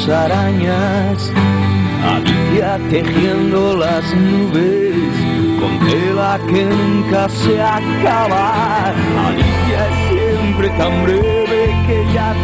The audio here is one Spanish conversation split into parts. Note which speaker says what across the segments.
Speaker 1: musarañas. Alicia tejiendo las nubes con tela que nunca se acaba. Alicia es siempre tan breve que ya ha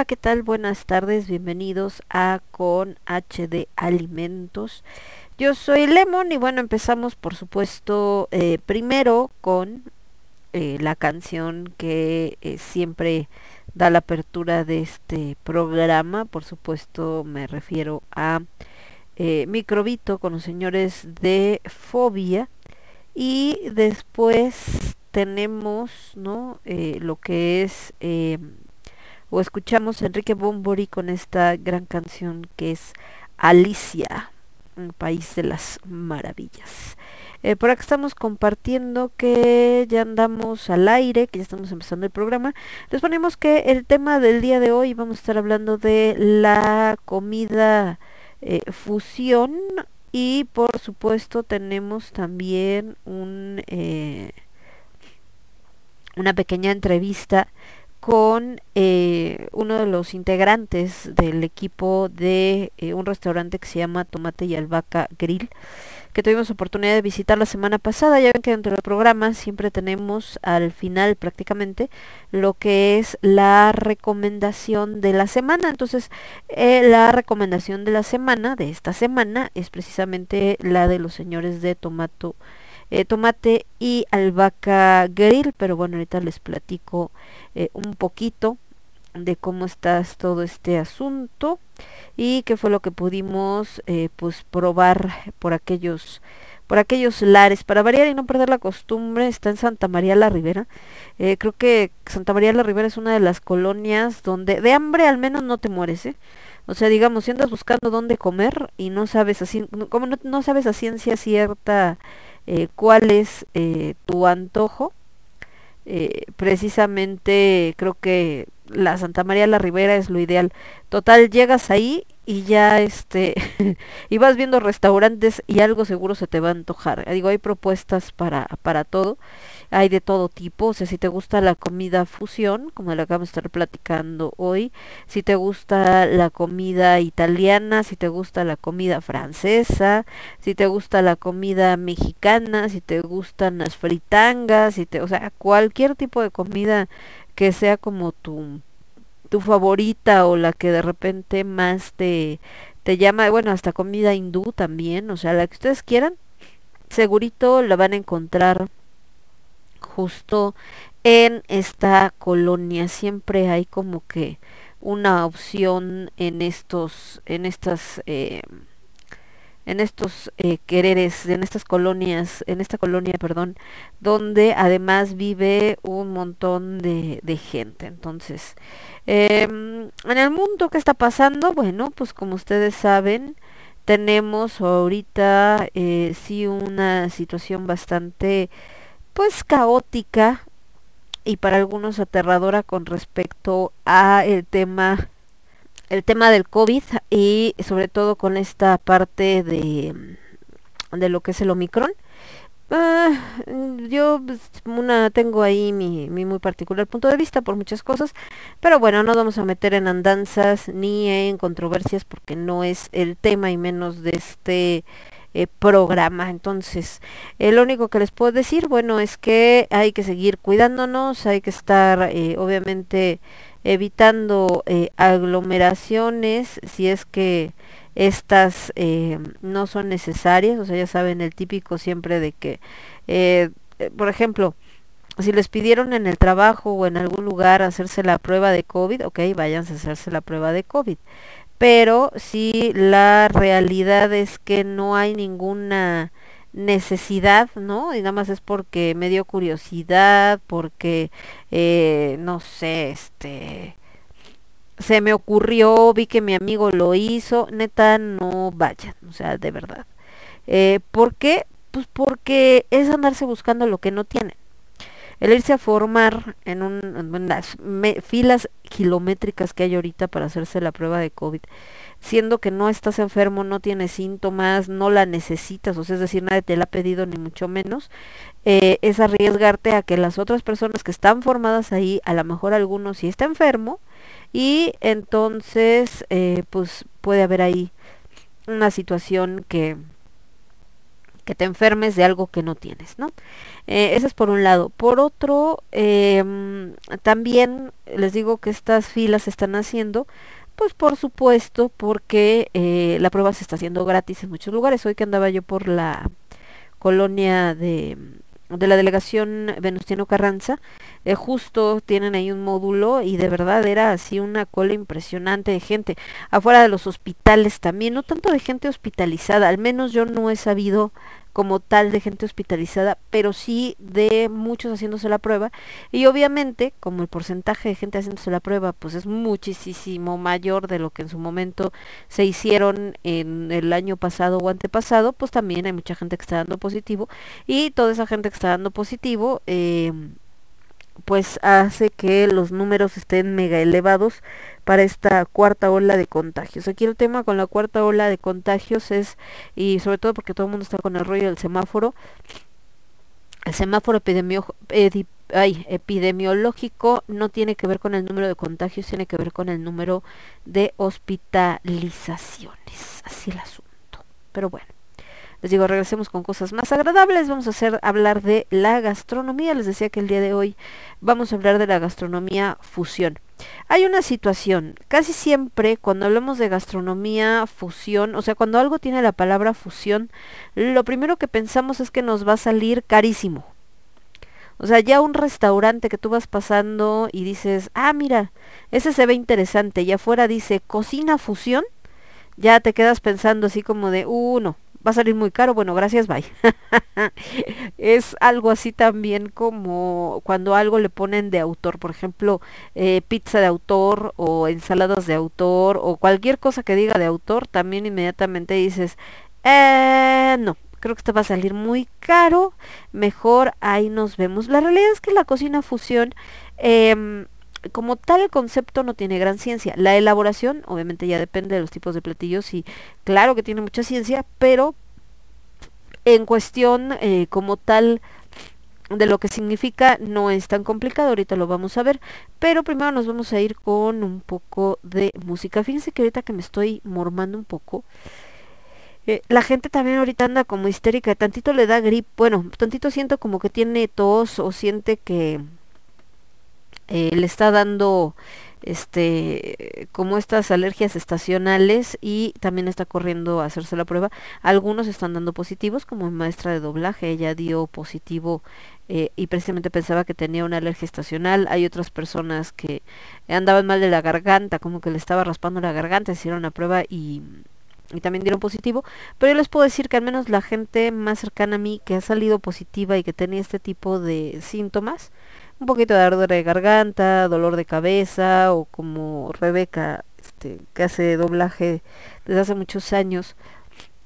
Speaker 2: Hola, ¿qué tal? Buenas tardes, bienvenidos a Con HD Alimentos. Yo soy Lemon y bueno, empezamos por supuesto eh, primero con eh, la canción que eh, siempre da la apertura de este programa. Por supuesto me refiero a Microbito con los señores de Fobia. Y después tenemos, ¿no? Lo que es, eh, o escuchamos a Enrique Bombori con esta gran canción que es Alicia, un país de las maravillas. Eh, por acá estamos compartiendo que ya andamos al aire, que ya estamos empezando el programa. Les ponemos que el tema del día de hoy vamos a estar hablando de la comida eh, fusión y por supuesto tenemos también un, eh, una pequeña entrevista con eh, uno de los integrantes del equipo de eh, un restaurante que se llama Tomate y Albahaca Grill que tuvimos oportunidad de visitar la semana pasada. Ya ven que dentro del programa siempre tenemos al final prácticamente lo que es la recomendación de la semana. Entonces, eh, la recomendación de la semana, de esta semana, es precisamente la de los señores de Tomato. Eh, tomate y albahaca grill, pero bueno, ahorita les platico eh, un poquito de cómo está todo este asunto y qué fue lo que pudimos eh, pues probar por aquellos por aquellos lares para variar y no perder la costumbre está en Santa María la Ribera creo que Santa María la Ribera es una de las colonias donde de hambre al menos no te mueres ¿eh? o sea digamos si andas buscando dónde comer y no sabes así como no, no sabes a ciencia cierta eh, cuál es eh, tu antojo. Eh, precisamente creo que la Santa María la Ribera es lo ideal. Total, llegas ahí y ya este y vas viendo restaurantes y algo seguro se te va a antojar. Digo, hay propuestas para para todo. Hay de todo tipo, o sea, si te gusta la comida fusión, como la acabamos de estar platicando hoy, si te gusta la comida italiana, si te gusta la comida francesa, si te gusta la comida mexicana, si te gustan las fritangas, si te, o sea, cualquier tipo de comida que sea como tu tu favorita o la que de repente más te te llama, bueno, hasta comida hindú también, o sea, la que ustedes quieran, segurito la van a encontrar justo en esta colonia. Siempre hay como que una opción en estos, en estas eh, en estos eh, quereres, en estas colonias, en esta colonia, perdón, donde además vive un montón de, gente. Entonces, eh, en el mundo, ¿qué está pasando? Bueno, pues como ustedes saben, tenemos ahorita eh, sí una situación bastante, pues caótica y para algunos aterradora con respecto a el tema el tema del COVID y sobre todo con esta parte de, de lo que es el Omicron. Uh, yo pues, tengo ahí mi, mi, muy particular punto de vista por muchas cosas, pero bueno, no vamos a meter en andanzas ni en controversias porque no es el tema y menos de este eh, programa. Entonces, eh, lo único que les puedo decir, bueno, es que hay que seguir cuidándonos, hay que estar eh, obviamente evitando eh, aglomeraciones si es que estas eh, no son necesarias, o sea, ya saben el típico siempre de que, eh, por ejemplo, si les pidieron en el trabajo o en algún lugar hacerse la prueba de COVID, ok, váyanse a hacerse la prueba de COVID. Pero si la realidad es que no hay ninguna necesidad, ¿no? Y nada más es porque me dio curiosidad, porque, eh, no sé, este, se me ocurrió, vi que mi amigo lo hizo, neta, no vayan, o sea, de verdad. Eh, ¿Por qué? Pues porque es andarse buscando lo que no tienen. El irse a formar en, un, en las filas kilométricas que hay ahorita para hacerse la prueba de COVID siendo que no estás enfermo, no tienes síntomas, no la necesitas, o sea, es decir, nadie te la ha pedido ni mucho menos, eh, es arriesgarte a que las otras personas que están formadas ahí, a lo mejor algunos sí está enfermo, y entonces eh, pues puede haber ahí una situación que que te enfermes de algo que no tienes, ¿no? Eh, eso es por un lado. Por otro, eh, también les digo que estas filas están haciendo pues por supuesto, porque eh, la prueba se está haciendo gratis en muchos lugares. Hoy que andaba yo por la colonia de, de la delegación Venustiano Carranza, eh, justo tienen ahí un módulo y de verdad era así una cola impresionante de gente. Afuera de los hospitales también, no tanto de gente hospitalizada, al menos yo no he sabido como tal de gente hospitalizada, pero sí de muchos haciéndose la prueba. Y obviamente, como el porcentaje de gente haciéndose la prueba, pues es muchísimo mayor de lo que en su momento se hicieron en el año pasado o antepasado, pues también hay mucha gente que está dando positivo. Y toda esa gente que está dando positivo, eh, pues hace que los números estén mega elevados para esta cuarta ola de contagios. Aquí el tema con la cuarta ola de contagios es, y sobre todo porque todo el mundo está con el rollo del semáforo, el semáforo epidemiológico no tiene que ver con el número de contagios, tiene que ver con el número de hospitalizaciones. Así el asunto. Pero bueno. Les digo, regresemos con cosas más agradables. Vamos a hacer hablar de la gastronomía. Les decía que el día de hoy vamos a hablar de la gastronomía fusión. Hay una situación, casi siempre cuando hablamos de gastronomía fusión, o sea, cuando algo tiene la palabra fusión, lo primero que pensamos es que nos va a salir carísimo. O sea, ya un restaurante que tú vas pasando y dices, ah, mira, ese se ve interesante, y afuera dice cocina fusión, ya te quedas pensando así como de, uh, no, va a salir muy caro, bueno, gracias, bye. es algo así también como cuando algo le ponen de autor, por ejemplo, eh, pizza de autor o ensaladas de autor o cualquier cosa que diga de autor, también inmediatamente dices, eh, no, creo que esto va a salir muy caro, mejor ahí nos vemos. La realidad es que la cocina fusión... Eh, como tal el concepto no tiene gran ciencia. La elaboración, obviamente ya depende de los tipos de platillos y claro que tiene mucha ciencia, pero en cuestión eh, como tal de lo que significa no es tan complicado, ahorita lo vamos a ver, pero primero nos vamos a ir con un poco de música. Fíjense que ahorita que me estoy mormando un poco, eh, la gente también ahorita anda como histérica, tantito le da grip, bueno, tantito siento como que tiene tos o siente que eh, le está dando este como estas alergias estacionales y también está corriendo a hacerse la prueba. Algunos están dando positivos, como maestra de doblaje, ella dio positivo eh, y precisamente pensaba que tenía una alergia estacional. Hay otras personas que andaban mal de la garganta, como que le estaba raspando la garganta, hicieron la prueba y, y también dieron positivo. Pero yo les puedo decir que al menos la gente más cercana a mí que ha salido positiva y que tenía este tipo de síntomas, un poquito de ardor de garganta, dolor de cabeza o como Rebeca, este, que hace doblaje desde hace muchos años,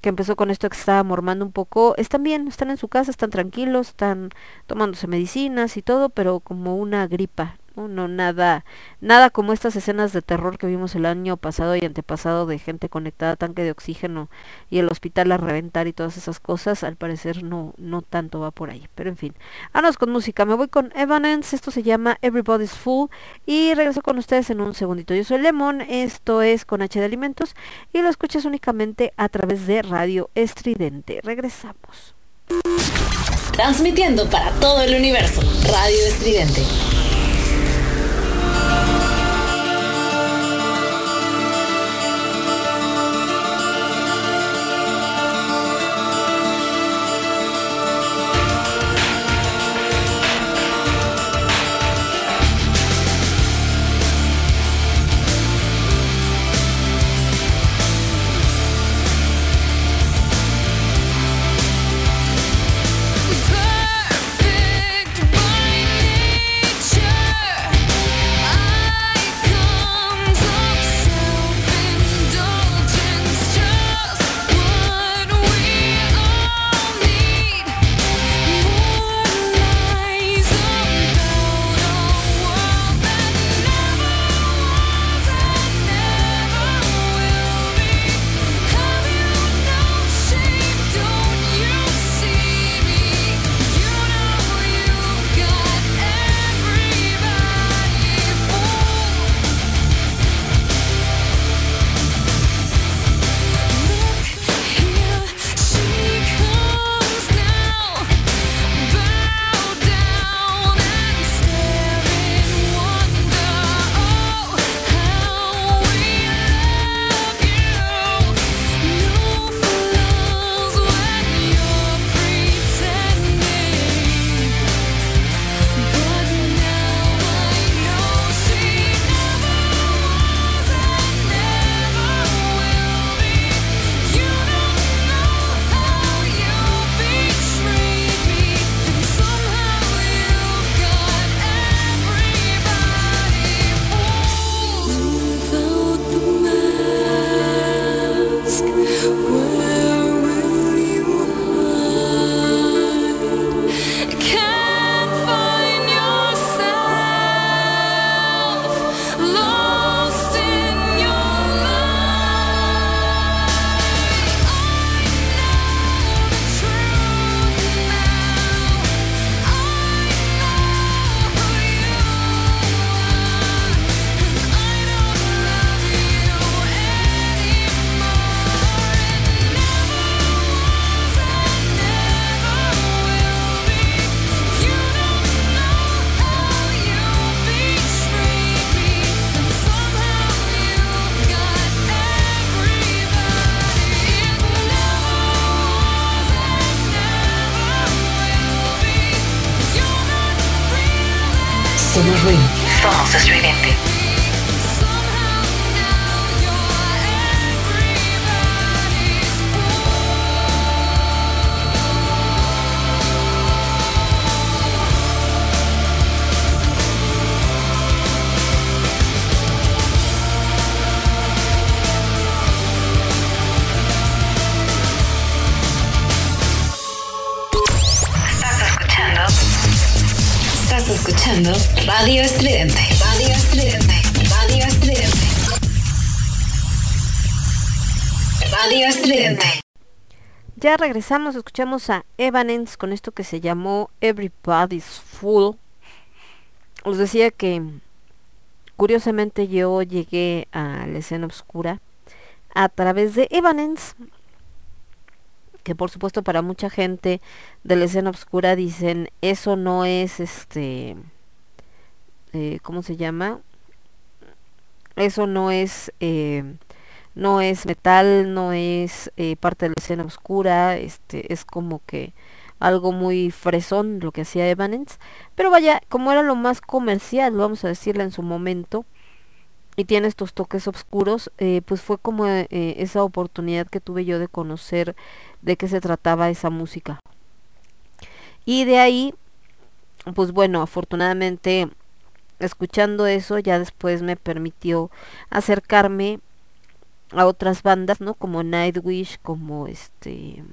Speaker 2: que empezó con esto que estaba mormando un poco, están bien, están en su casa, están tranquilos, están tomándose medicinas y todo, pero como una gripa, no, nada, nada como estas escenas de terror que vimos el año pasado y antepasado de gente conectada a tanque de oxígeno y el hospital a reventar y todas esas cosas, al parecer no, no tanto va por ahí. Pero en fin, vámonos con música. Me voy con Evanescence, esto se llama Everybody's Full y regreso con ustedes en un segundito. Yo soy Lemon, esto es con H de Alimentos y lo escuchas únicamente a través de Radio Estridente. Regresamos.
Speaker 3: Transmitiendo para todo el universo, Radio Estridente.
Speaker 2: Regresamos, escuchamos a Evanescence con esto que se llamó Everybody's Full. Os decía que curiosamente yo llegué a la escena oscura a través de Evanescence, que por supuesto para mucha gente de la escena oscura dicen eso no es este, eh, ¿cómo se llama? Eso no es eh, no es metal, no es eh, parte de la escena oscura, este, es como que algo muy fresón lo que hacía Evanescence, pero vaya, como era lo más comercial, vamos a decirle en su momento, y tiene estos toques oscuros, eh, pues fue como eh, esa oportunidad que tuve yo de conocer de qué se trataba esa música. Y de ahí, pues bueno, afortunadamente escuchando eso ya después me permitió acercarme a otras bandas, ¿no? Como Nightwish, como este,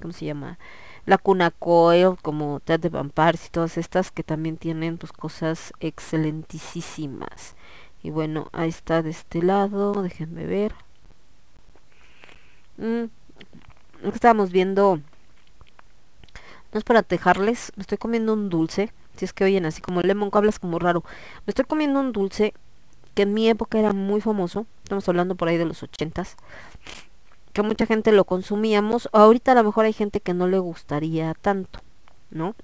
Speaker 2: ¿cómo se llama? La Cuna Coil, como Ted de Vampires y todas estas que también tienen pues cosas excelentísimas. Y bueno, ahí está de este lado, déjenme ver. Mm, estábamos viendo, no es para tejarles, me estoy comiendo un dulce, si es que oyen así como lemon, hablas como raro. Me estoy comiendo un dulce que en mi época era muy famoso, estamos hablando por ahí de los ochentas, que mucha gente lo consumíamos, ahorita a lo mejor hay gente que no le gustaría tanto, ¿no?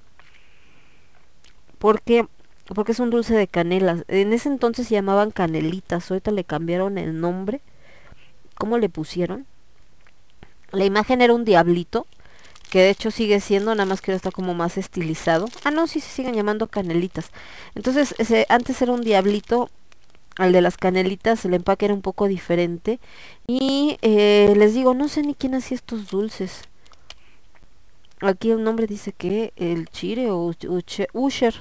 Speaker 2: Porque porque es un dulce de canela. En ese entonces se llamaban canelitas, ahorita le cambiaron el nombre. ¿Cómo le pusieron? La imagen era un diablito, que de hecho sigue siendo, nada más que ahora está como más estilizado. Ah, no, sí se siguen llamando canelitas. Entonces, antes era un diablito, al de las canelitas, el empaque era un poco diferente. Y eh, les digo, no sé ni quién hacía estos dulces. Aquí el nombre dice que el chire o Usher.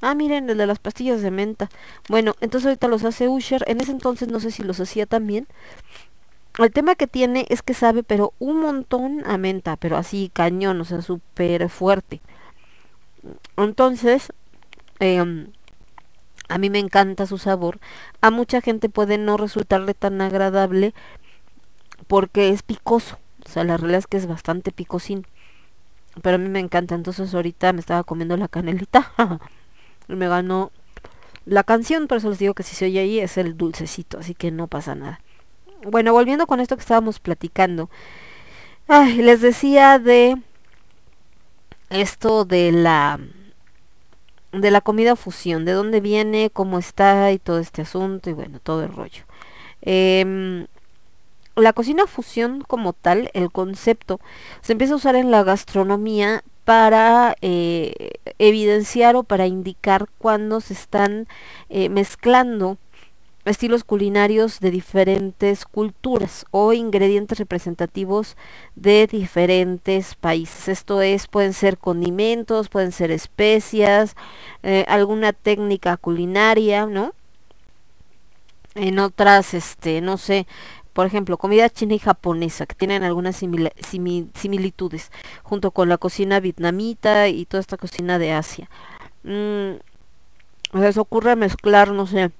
Speaker 2: Ah, miren, el de las pastillas de menta. Bueno, entonces ahorita los hace Usher. En ese entonces no sé si los hacía también. El tema que tiene es que sabe, pero un montón a menta, pero así cañón, o sea, súper fuerte. Entonces, em, a mí me encanta su sabor. A mucha gente puede no resultarle tan agradable porque es picoso. O sea, la realidad es que es bastante picosín. Pero a mí me encanta. Entonces ahorita me estaba comiendo la canelita. y me ganó la canción, por eso les digo que si se oye ahí es el dulcecito, así que no pasa nada. Bueno, volviendo con esto que estábamos platicando. Les decía de esto de la de la comida fusión, de dónde viene, cómo está y todo este asunto y bueno, todo el rollo. Em, la cocina fusión como tal, el concepto, se empieza a usar en la gastronomía para eh, evidenciar o para indicar cuando se están eh, mezclando estilos culinarios de diferentes culturas o ingredientes representativos de diferentes países. Esto es, pueden ser condimentos, pueden ser especias, eh, alguna técnica culinaria, ¿no? En otras, este, no sé, por ejemplo, comida china y japonesa, que tienen algunas similitudes, junto con la cocina vietnamita y toda esta cocina de Asia. Mm, se ocurre mezclar, no sé,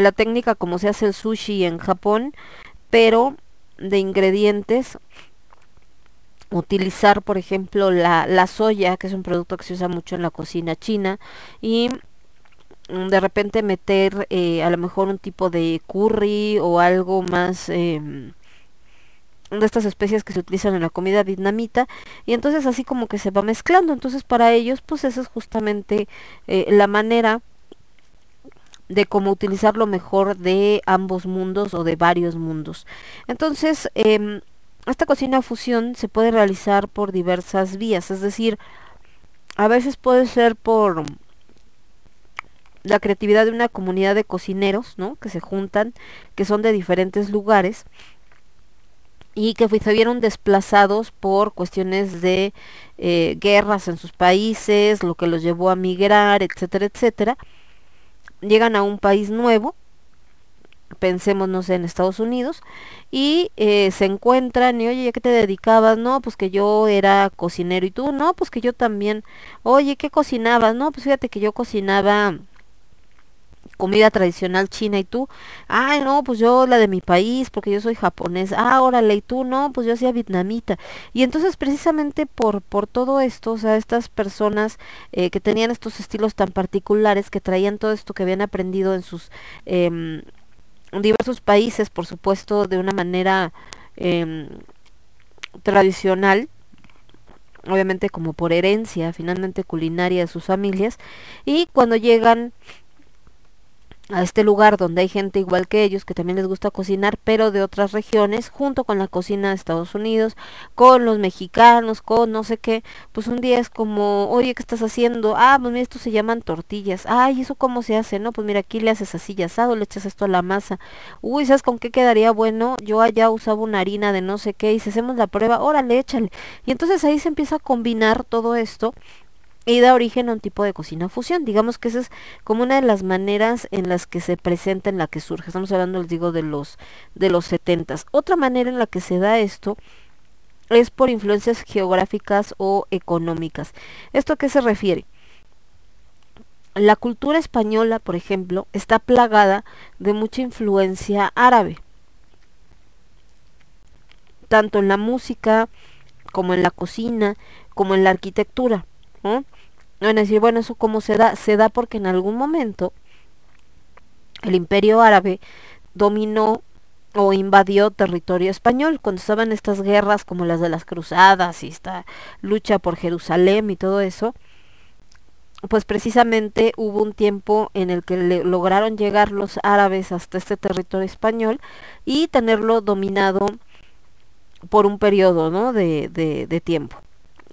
Speaker 2: la técnica como se hace el sushi en Japón, pero de ingredientes utilizar por ejemplo la, la soya que es un producto que se usa mucho en la cocina china y mm, de repente meter eh, a lo mejor un tipo de curry o algo más em, de estas especies que se utilizan en la comida vietnamita y entonces así como que se va mezclando. Entonces para ellos pues esa es justamente eh, la manera de cómo utilizar lo mejor de ambos mundos o de varios mundos. Entonces, em, esta cocina fusión se puede realizar por diversas vías, es decir, a veces puede ser por la creatividad de una comunidad de cocineros, ¿no? Que se juntan, que son de diferentes lugares y que se vieron desplazados por cuestiones de eh, guerras en sus países, lo que los llevó a migrar, etcétera, etcétera. Llegan a un país nuevo, pensemos, no sé, en Estados Unidos, y eh, se encuentran y, oye, ¿a qué te dedicabas? No, pues que yo era cocinero y tú, no, pues que yo también, oye, ¿qué cocinabas? No, pues fíjate que yo cocinaba comida tradicional china y tú, ay no, pues yo la de mi país porque yo soy japonés, ah, órale, y tú no, pues yo hacía vietnamita. Y entonces precisamente por, por todo esto, o sea, estas personas eh, que tenían estos estilos tan particulares, que traían todo esto que habían aprendido en sus eh, diversos países, por supuesto, de una manera eh, tradicional, obviamente como por herencia finalmente culinaria de sus familias, y cuando llegan a este lugar donde hay gente igual que ellos que también les gusta cocinar, pero de otras regiones, junto con la cocina de Estados Unidos, con los mexicanos, con no sé qué, pues un día es como, oye, ¿qué estás haciendo? Ah, pues mira, esto se llaman tortillas. Ay, ¿eso cómo se hace? No, pues mira, aquí le haces así asado, le echas esto a la masa. Uy, ¿sabes con qué quedaría bueno? Yo allá usaba una harina de no sé qué y si hacemos la prueba, órale, échale. Y entonces ahí se empieza a combinar todo esto y da origen a un tipo de cocina fusión. Digamos que esa es como una de las maneras en las que se presenta, en la que surge. Estamos hablando, les digo, de los de los setentas. Otra manera en la que se da esto es por influencias geográficas o económicas. ¿Esto a qué se refiere? La cultura española, por ejemplo, está plagada de mucha influencia árabe, tanto en la música como en la cocina, como en la arquitectura. Van decir, bueno, ¿eso cómo se da? Se da porque en algún momento el imperio árabe dominó o invadió territorio español cuando estaban estas guerras como las de las cruzadas y esta lucha por Jerusalén y todo eso pues precisamente hubo un tiempo en el que lograron llegar los árabes hasta este territorio español y tenerlo dominado por un periodo ¿no? de, de tiempo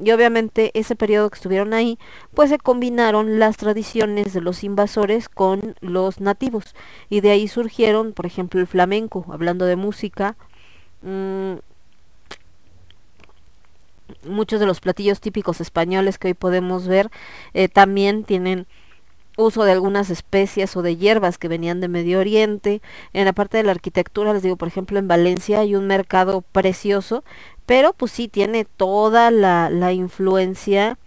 Speaker 2: y obviamente ese periodo que estuvieron ahí, pues se combinaron las tradiciones de los invasores con los nativos. Y de ahí surgieron, por ejemplo, el flamenco, hablando de música, mmm, muchos de los platillos típicos españoles que hoy podemos ver eh, también tienen uso de algunas especias o de hierbas que venían de Medio Oriente. En la parte de la arquitectura, les digo, por ejemplo, en Valencia hay un mercado precioso pero pues sí tiene toda la, la influencia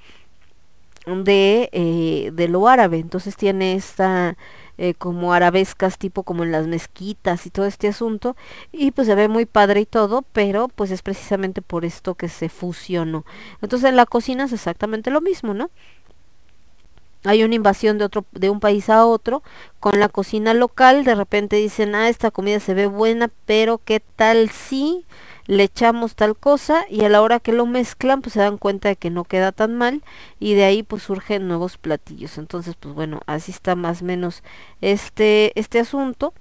Speaker 2: de, eh, de lo árabe, entonces tiene esta eh, como arabescas tipo como en las mezquitas y todo este asunto y pues se ve muy padre y todo, pero pues es precisamente por esto que se fusionó. Entonces en la cocina es exactamente lo mismo, ¿no? Hay una invasión de otro de un país a otro con la cocina local de repente dicen ah esta comida se ve buena pero qué tal si le echamos tal cosa y a la hora que lo mezclan pues se dan cuenta de que no queda tan mal y de ahí pues surgen nuevos platillos. Entonces pues bueno, así está más o menos este, este asunto.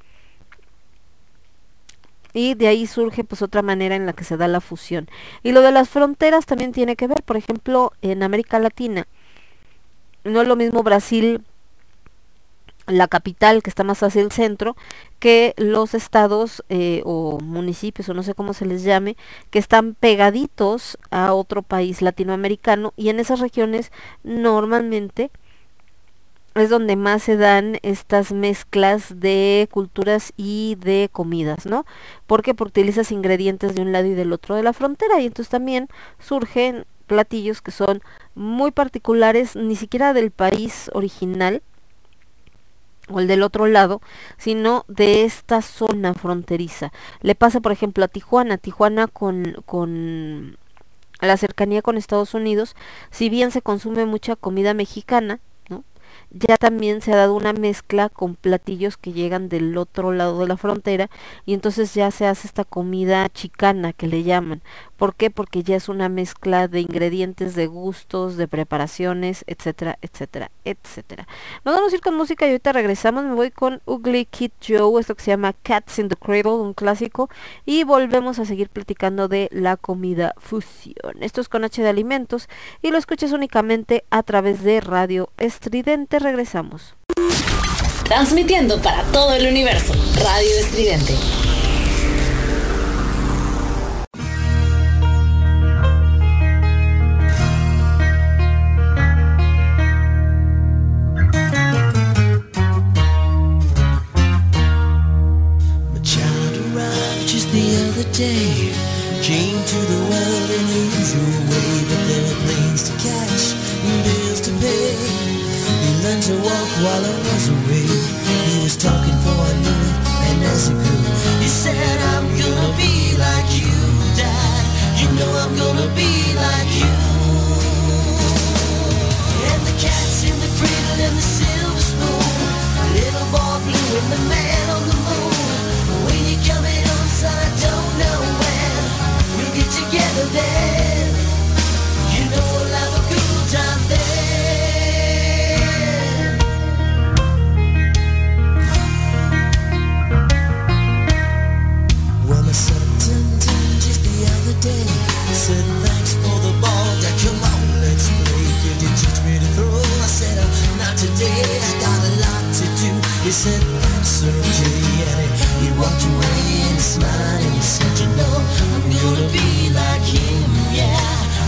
Speaker 2: Y de ahí surge pues otra manera en la que se da la fusión. Y lo de las fronteras también tiene que ver, por ejemplo, en América Latina. No es lo mismo Brasil la capital que está más hacia el centro que los estados eh, o municipios o no sé cómo se les llame que están pegaditos a otro país latinoamericano y en esas regiones normalmente es donde más se dan estas mezclas de culturas y de comidas, ¿no? Porque porque utilizas ingredientes de un lado y del otro de la frontera y entonces también surgen platillos que son muy particulares, ni siquiera del país original, o el del otro lado, sino de esta zona fronteriza. Le pasa, por ejemplo, a Tijuana. Tijuana con, con la cercanía con Estados Unidos, si bien se consume mucha comida mexicana, ya también se ha dado una mezcla con platillos que llegan del otro lado de la frontera y entonces ya se hace esta comida chicana que le llaman. ¿Por qué? Porque ya es una mezcla de ingredientes, de gustos, de preparaciones, etcétera, etcétera, etcétera. Nos vamos a ir con música y ahorita regresamos. Me voy con Ugly Kid Joe, esto que se llama Cats in the Cradle, un clásico, y volvemos a seguir platicando de la comida fusión. Esto es con H de alimentos y lo escuchas únicamente a través de Radio Estridente regresamos.
Speaker 3: Transmitiendo para todo el universo. Radio Estridente.
Speaker 4: Day. Came to the world in the usual way, but there were planes to catch while I was away. He was talking for knew it, and as he grew, he said, I'm gonna be like you, Dad. You know I'm gonna be like you. And the cat's in the cradle and the silver spoon. Little boy blue and the man on the Said thanks for the ball, Dad. Come on, let's play. You teach me to throw? I said, uh, not today. I got a lot to do. He said, he, walked away he said, you know, I'm gonna be like him. Yeah,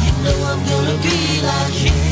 Speaker 4: you know I'm gonna be like him.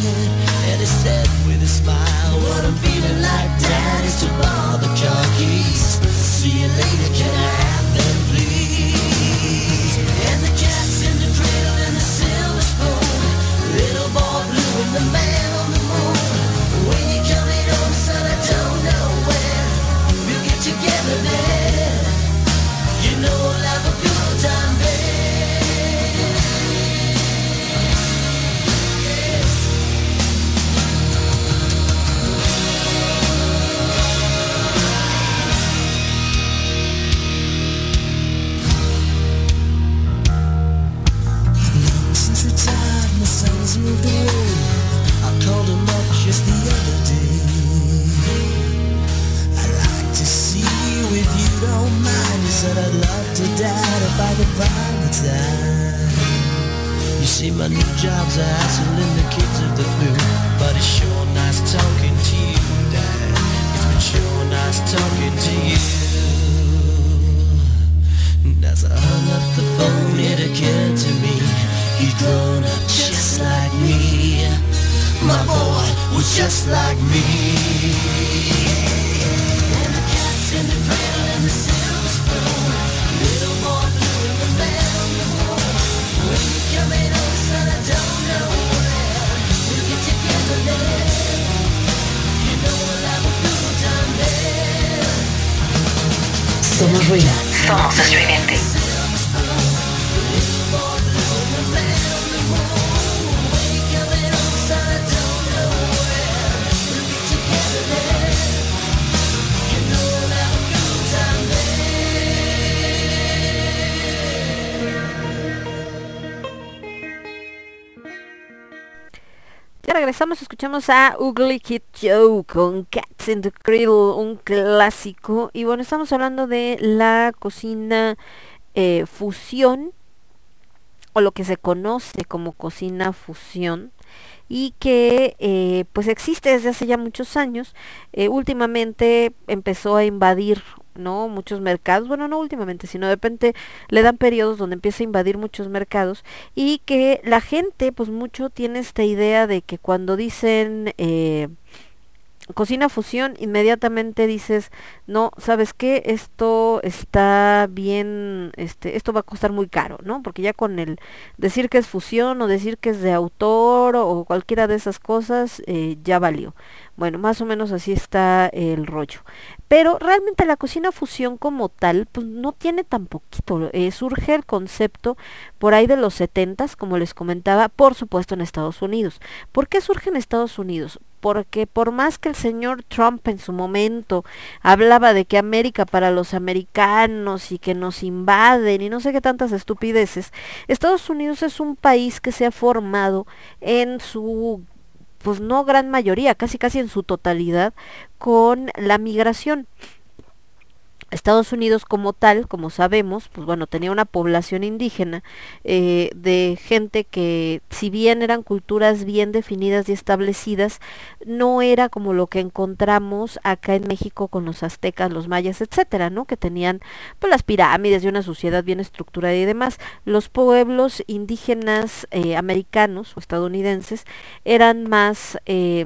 Speaker 4: me and he said don't mind. He said I'd love to, Dad, if I could find the time. You see, my new job's a hassling the kids of the blue, but it's sure nice talking to you, Dad. It's been sure nice talking to you. And as I hung up the phone, it occurred to me he'd grown up just like me. My boy was just like me.
Speaker 3: Ruido.
Speaker 5: Somos estridente.
Speaker 2: Regresamos, escuchamos a Ugly Kid Joe con Cats in the Cradle, un clásico. Y bueno, estamos hablando de la cocina eh, fusión, o lo que se conoce como cocina fusión, y que eh, pues existe desde hace ya muchos años. Eh, últimamente empezó a invadir ¿no? Muchos mercados, bueno, no últimamente, sino de repente le dan periodos donde empieza a invadir muchos mercados y que la gente, pues mucho tiene esta idea de que cuando dicen eh, cocina fusión, inmediatamente dices, no, ¿sabes qué? Esto está bien, este, esto va a costar muy caro, ¿no? Porque ya con el decir que es fusión o decir que es de autor o cualquiera de esas cosas, eh, ya valió. Bueno, más o menos así está el rollo. Pero realmente la cocina fusión como tal, pues no tiene tan poquito. Eh, surge el concepto por ahí de los setentas, como les comentaba, por supuesto en Estados Unidos. ¿Por qué surge en Estados Unidos? Porque por más que el señor Trump en su momento hablaba de que América para los americanos y que nos invaden y no sé qué tantas estupideces, Estados Unidos es un país que se ha formado en su pues no gran mayoría, casi casi en su totalidad, con la migración. Estados Unidos como tal, como sabemos, pues bueno, tenía una población indígena eh, de gente que, si bien eran culturas bien definidas y establecidas, no era como lo que encontramos acá en México con los aztecas, los mayas, etcétera, ¿no? Que tenían pues las pirámides y una sociedad bien estructurada y demás. Los pueblos indígenas eh, americanos o estadounidenses eran más eh,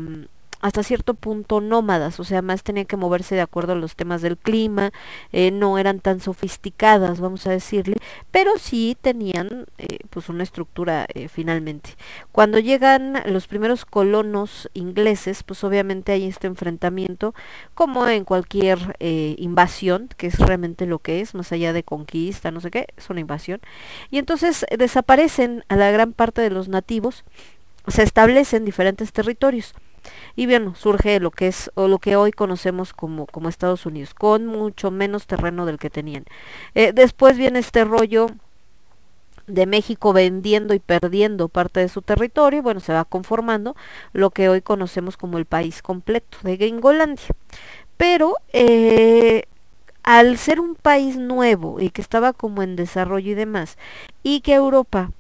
Speaker 2: hasta cierto punto nómadas, o sea, más tenían que moverse de acuerdo a los temas del clima, eh, no eran tan sofisticadas, vamos a decirle, pero sí tenían eh, pues una estructura eh, finalmente. Cuando llegan los primeros colonos ingleses, pues obviamente hay este enfrentamiento, como en cualquier invasión, que es realmente lo que es, más allá de conquista, no sé qué, es una invasión, y entonces desaparecen a la gran parte de los nativos, se establecen diferentes territorios y bueno, surge lo que es o lo que hoy conocemos como, como Estados Unidos, con mucho menos terreno del que tenían. Eh, después viene este rollo de México vendiendo y perdiendo parte de su territorio, bueno, se va conformando lo que hoy conocemos como el país completo de Gringolandia. Pero eh, al ser un país nuevo y que estaba como en desarrollo y demás, y que Europa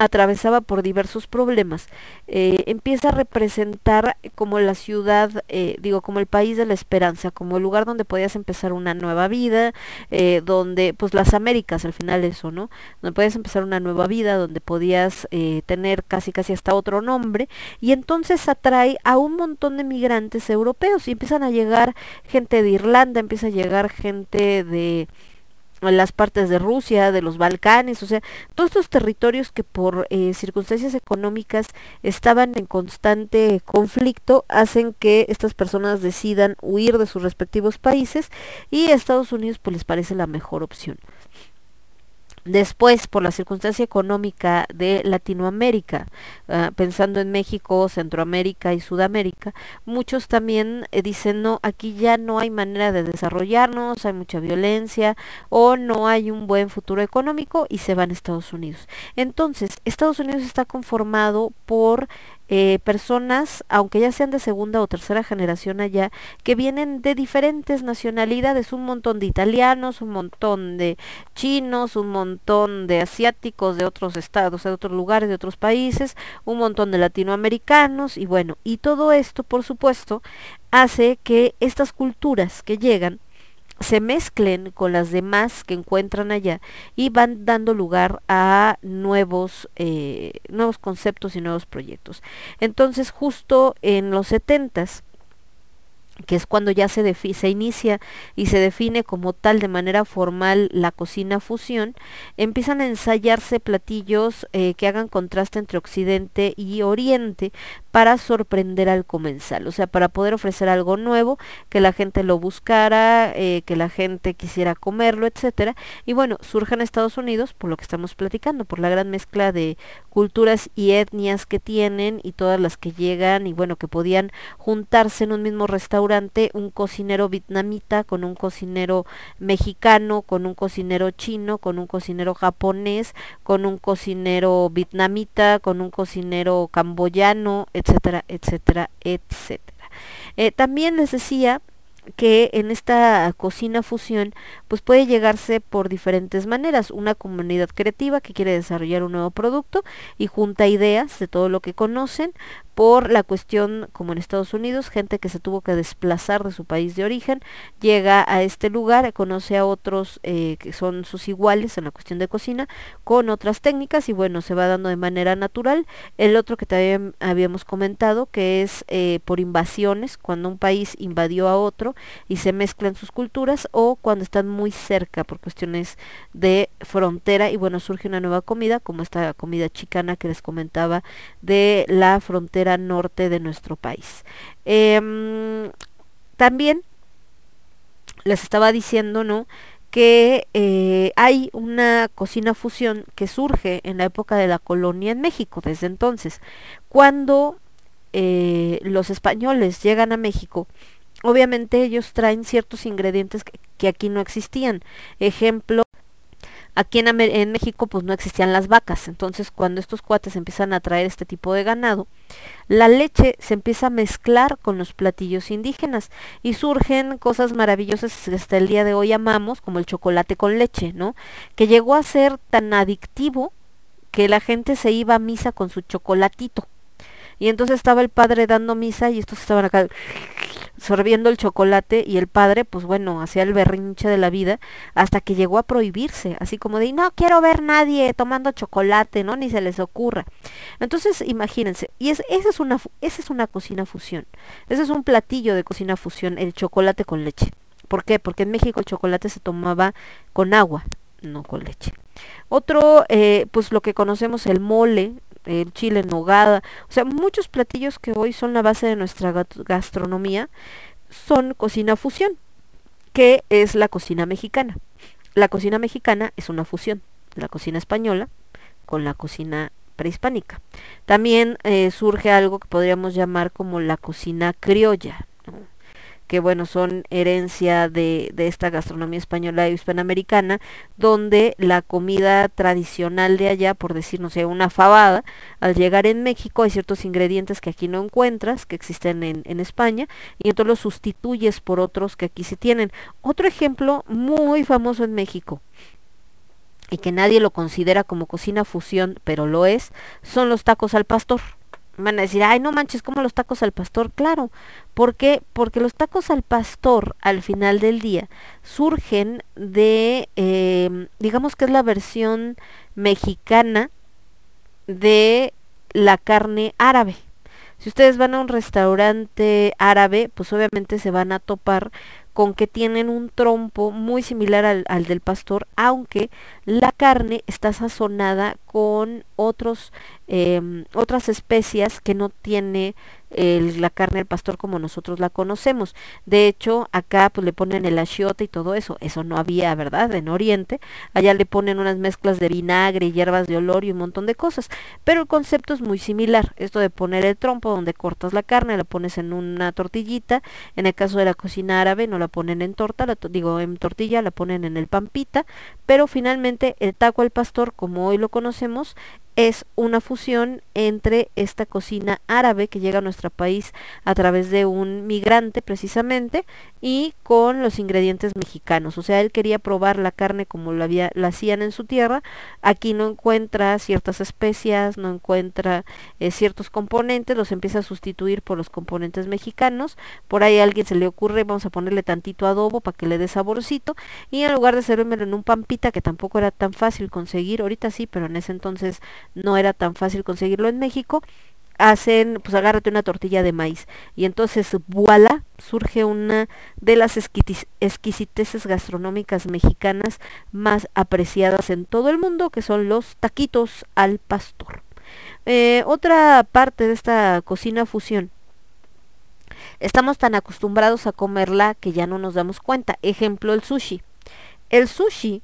Speaker 2: atravesaba por diversos problemas, eh, empieza a representar como la ciudad, eh, digo, como el país de la esperanza, como el lugar donde podías empezar una nueva vida, eh, donde, pues las Américas al final eso, ¿no? Donde podías empezar una nueva vida, donde podías tener casi casi hasta otro nombre, y entonces atrae a un montón de migrantes europeos y empiezan a llegar gente de Irlanda, empieza a llegar gente de las partes de Rusia, de los Balcanes, o sea, todos estos territorios que por eh, circunstancias económicas estaban en constante conflicto hacen que estas personas decidan huir de sus respectivos países y a Estados Unidos pues les parece la mejor opción. Después, por la circunstancia económica de Latinoamérica, uh, pensando en México, Centroamérica y Sudamérica, muchos también eh, dicen, no, aquí ya no hay manera de desarrollarnos, hay mucha violencia o no hay un buen futuro económico y se van a Estados Unidos. Entonces, Estados Unidos está conformado por eh, personas, aunque ya sean de segunda o tercera generación allá, que vienen de diferentes nacionalidades, un montón de italianos, un montón de chinos, un montón de asiáticos de otros estados, de otros lugares, de otros países, un montón de latinoamericanos y bueno, y todo esto, por supuesto, hace que estas culturas que llegan se mezclen con las demás que encuentran allá y van dando lugar a nuevos, eh, nuevos conceptos y nuevos proyectos. Entonces, justo en los setentas, que es cuando ya se, inicia y se define como tal de manera formal la cocina fusión, empiezan a ensayarse platillos eh, que hagan contraste entre Occidente y Oriente para sorprender al comensal, o sea, para poder ofrecer algo nuevo, que la gente lo buscara, eh, que la gente quisiera comerlo, etcétera. Y bueno, surge Estados Unidos, por lo que estamos platicando, por la gran mezcla de culturas y etnias que tienen y todas las que llegan y bueno, que podían juntarse en un mismo restaurante un cocinero vietnamita, con un cocinero mexicano, con un cocinero chino, con un cocinero japonés, con un cocinero vietnamita, con un cocinero camboyano, etcétera, etcétera, etcétera. Eh, también les decía que en esta cocina fusión pues puede llegarse por diferentes maneras. Una comunidad creativa que quiere desarrollar un nuevo producto y junta ideas de todo lo que conocen por la cuestión, como en Estados Unidos, gente que se tuvo que desplazar de su país de origen, llega a este lugar, conoce a otros eh, que son sus iguales en la cuestión de cocina, con otras técnicas y bueno, se va dando de manera natural. El otro que también habíamos comentado, que es eh, por invasiones, cuando un país invadió a otro y se mezclan sus culturas, o cuando están muy cerca por cuestiones de frontera y bueno, surge una nueva comida, como esta comida chicana que les comentaba de la frontera norte de nuestro país. Em, también les estaba diciendo, ¿no? que eh, hay una cocina fusión que surge en la época de la colonia en México, desde entonces. Cuando eh, los españoles llegan a México, obviamente ellos traen ciertos ingredientes que, que aquí no existían. Ejemplo, Aquí en, en, México pues no existían las vacas, entonces cuando estos cuates empiezan a traer este tipo de ganado, la leche se empieza a mezclar con los platillos indígenas y surgen cosas maravillosas que hasta el día de hoy amamos, como el chocolate con leche, ¿no? Que llegó a ser tan adictivo que la gente se iba a misa con su chocolatito. Y entonces estaba el padre dando misa y estos estaban acá sorbiendo el chocolate y el padre, pues bueno, hacía el berrinche de la vida hasta que llegó a prohibirse, así como de, no quiero ver nadie tomando chocolate, ¿no? Ni se les ocurra. Entonces, imagínense, y es, esa, es una, esa es una cocina fusión, ese es un platillo de cocina fusión, el chocolate con leche. ¿Por qué? Porque en México el chocolate se tomaba con agua, no con leche. Otro, eh, pues lo que conocemos, el mole, el chile en nogada, o sea, muchos platillos que hoy son la base de nuestra gastronomía son cocina fusión, que es la cocina mexicana. La cocina mexicana es una fusión, la cocina española con la cocina prehispánica. También eh, surge algo que podríamos llamar como la cocina criolla, que bueno, son herencia de, de esta gastronomía española y hispanoamericana, donde la comida tradicional de allá, por decir, no sé, una fabada, al llegar en México hay ciertos ingredientes que aquí no encuentras, que existen en, en España, y entonces los sustituyes por otros que aquí se tienen. Otro ejemplo muy famoso en México, y que nadie lo considera como cocina fusión, pero lo es, son los tacos al pastor. Van a decir, ay, no manches, como los tacos al pastor. Claro, ¿por qué? Porque los tacos al pastor, al final del día, surgen de, eh, digamos que es la versión mexicana de la carne árabe. Si ustedes van a un restaurante árabe, pues obviamente se van a topar con que tienen un trompo muy similar al, al, del pastor, aunque la carne está sazonada con otros, eh, otras especias que no tiene la carne del pastor como nosotros la conocemos. De hecho, acá pues le ponen el achiote y todo eso. Eso no había, ¿verdad? En Oriente. Allá le ponen unas mezclas de vinagre, hierbas de olor y un montón de cosas. Pero el concepto es muy similar. Esto de poner el trompo donde cortas la carne, la pones en una tortillita. En el caso de la cocina árabe no la ponen en torta, la digo en tortilla, la ponen en el pampita. Pero finalmente el taco al pastor, como hoy lo conocemos, es una fusión entre esta cocina árabe que llega a nuestro país a través de un migrante precisamente y con los ingredientes mexicanos. O sea, él quería probar la carne como la, hacían en su tierra. Aquí no encuentra ciertas especias, no encuentra eh, ciertos componentes, los empieza a sustituir por los componentes mexicanos. Por ahí a alguien se le ocurre, vamos a ponerle tantito adobo para que le dé saborcito. Y en lugar de servirme en un pampita, que tampoco era tan fácil conseguir, ahorita sí, pero en ese entonces no era tan fácil conseguirlo en México, hacen, pues agárrate una tortilla de maíz. Y entonces, voilà, surge una de las exquisiteces gastronómicas mexicanas más apreciadas en todo el mundo, que son los taquitos al pastor. Eh, otra parte de esta cocina fusión. Estamos tan acostumbrados a comerla que ya no nos damos cuenta. Ejemplo, el sushi. El sushi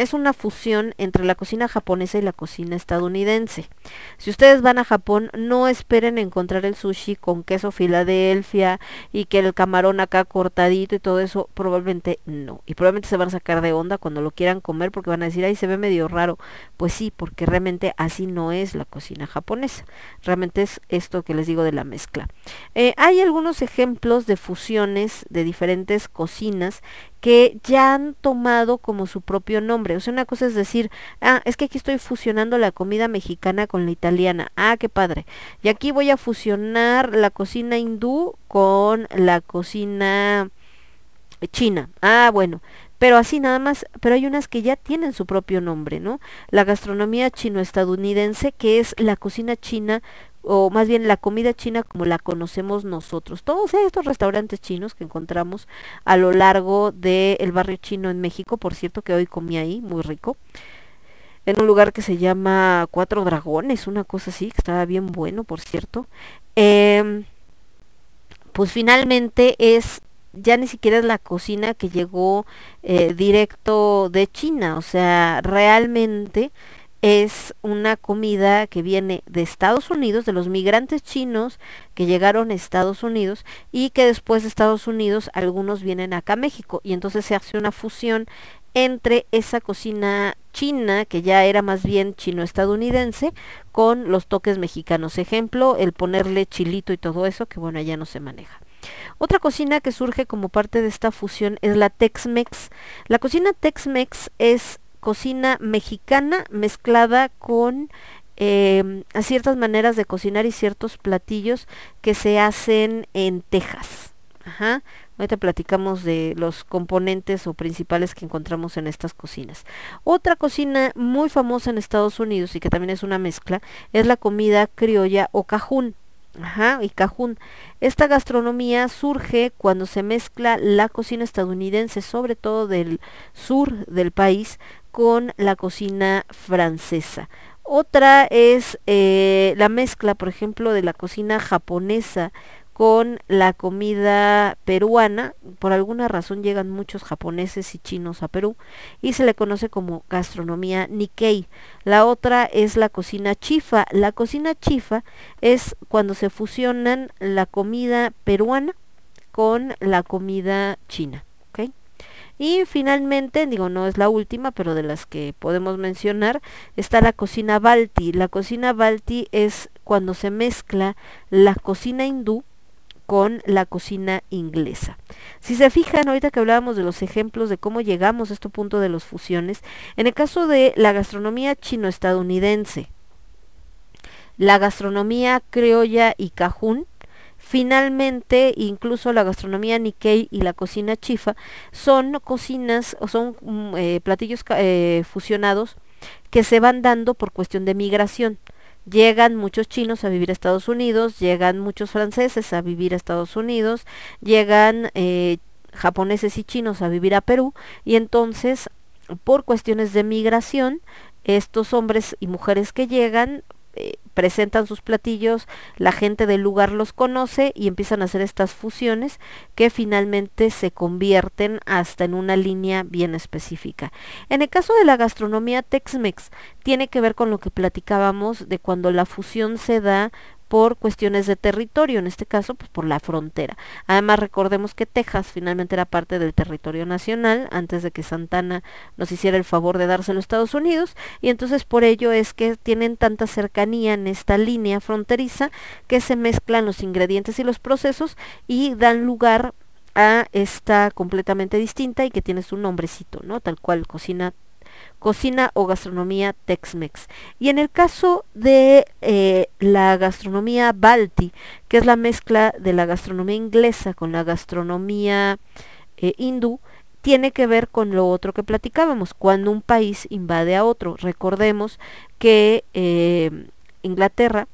Speaker 2: es una fusión entre la cocina japonesa y la cocina estadounidense. Si ustedes van a Japón, no esperen encontrar el sushi con queso Filadelfia y que el camarón acá cortadito y todo eso, probablemente no. Y probablemente se van a sacar de onda cuando lo quieran comer porque van a decir, ay, se ve medio raro. Pues sí, porque realmente así no es la cocina japonesa. Realmente es esto que les digo de la mezcla. Eh, hay algunos ejemplos de fusiones de diferentes cocinas que ya han tomado como su propio nombre. O sea, una cosa es decir, ah, es que aquí estoy fusionando la comida mexicana con la italiana. Ah, qué padre. Y aquí voy a fusionar la cocina hindú con la cocina china. Ah, bueno. Pero así nada más, pero hay unas que ya tienen su propio nombre, ¿no? La gastronomía chino-estadounidense, que es la cocina china o más bien la comida china como la conocemos nosotros. Todos estos restaurantes chinos que encontramos a lo largo del barrio chino en México, por cierto que hoy comí ahí, muy rico, en un lugar que se llama Cuatro Dragones, una cosa así, que estaba bien bueno, por cierto. Em, pues finalmente es ya ni siquiera es la cocina que llegó eh, directo de China, o sea, realmente es una comida que viene de Estados Unidos, de los migrantes chinos que llegaron a Estados Unidos y que después de Estados Unidos algunos vienen acá a México y entonces se hace una fusión entre esa cocina china, que ya era más bien chino-estadounidense, con los toques mexicanos. Ejemplo, el ponerle chilito y todo eso, que bueno, ya no se maneja. Otra cocina que surge como parte de esta fusión es la Tex-Mex. La cocina Tex-Mex es cocina mexicana mezclada con eh, ciertas maneras de cocinar y ciertos platillos que se hacen en Texas. Ajá. Ahorita platicamos de los componentes o principales que encontramos en estas cocinas. Otra cocina muy famosa en Estados Unidos y que también es una mezcla es la comida criolla o cajún. Ajá, y cajún. Esta gastronomía surge cuando se mezcla la cocina estadounidense, sobre todo del sur del país, con la cocina francesa. Otra es eh, la mezcla, por ejemplo, de la cocina japonesa con la comida peruana. Por alguna razón llegan muchos japoneses y chinos a Perú y se le conoce como gastronomía Nikkei. La otra es la cocina chifa. La cocina chifa es cuando se fusionan la comida peruana con la comida china. Y finalmente, digo, no es la última, pero de las que podemos mencionar, está la cocina Balti. La cocina Balti es cuando se mezcla la cocina hindú con la cocina inglesa. Si se fijan, ahorita que hablábamos de los ejemplos de cómo llegamos a este punto de las fusiones, en el caso de la gastronomía chino-estadounidense, la gastronomía criolla y cajún, Finalmente, incluso la gastronomía Nikkei y la cocina chifa son cocinas o son mm, eh, platillos eh, fusionados que se van dando por cuestión de migración. Llegan muchos chinos a vivir a Estados Unidos, llegan muchos franceses a vivir a Estados Unidos, llegan eh, japoneses y chinos a vivir a Perú y entonces por cuestiones de migración estos hombres y mujeres que llegan presentan sus platillos, la gente del lugar los conoce y empiezan a hacer estas fusiones que finalmente se convierten hasta en una línea bien específica. En el caso de la gastronomía Tex-Mex, tiene que ver con lo que platicábamos de cuando la fusión se da por cuestiones de territorio, en este caso pues por la frontera. Además recordemos que Texas finalmente era parte del territorio nacional antes de que Santana nos hiciera el favor de dárselo a Estados Unidos y entonces por ello es que tienen tanta cercanía en esta línea fronteriza que se mezclan los ingredientes y los procesos y dan lugar a esta completamente distinta y que tiene su nombrecito, ¿no? Tal cual cocina cocina o gastronomía Tex-Mex. Y en el caso de eh, la gastronomía Balti, que es la mezcla de la gastronomía inglesa con la gastronomía eh, hindú, tiene que ver con lo otro que platicábamos, cuando un país invade a otro. Recordemos que eh, Inglaterra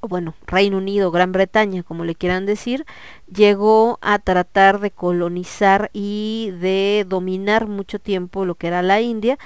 Speaker 2: bueno, Reino Unido, Gran Bretaña, como le quieran decir, llegó a tratar de colonizar y de dominar mucho tiempo lo que era la India,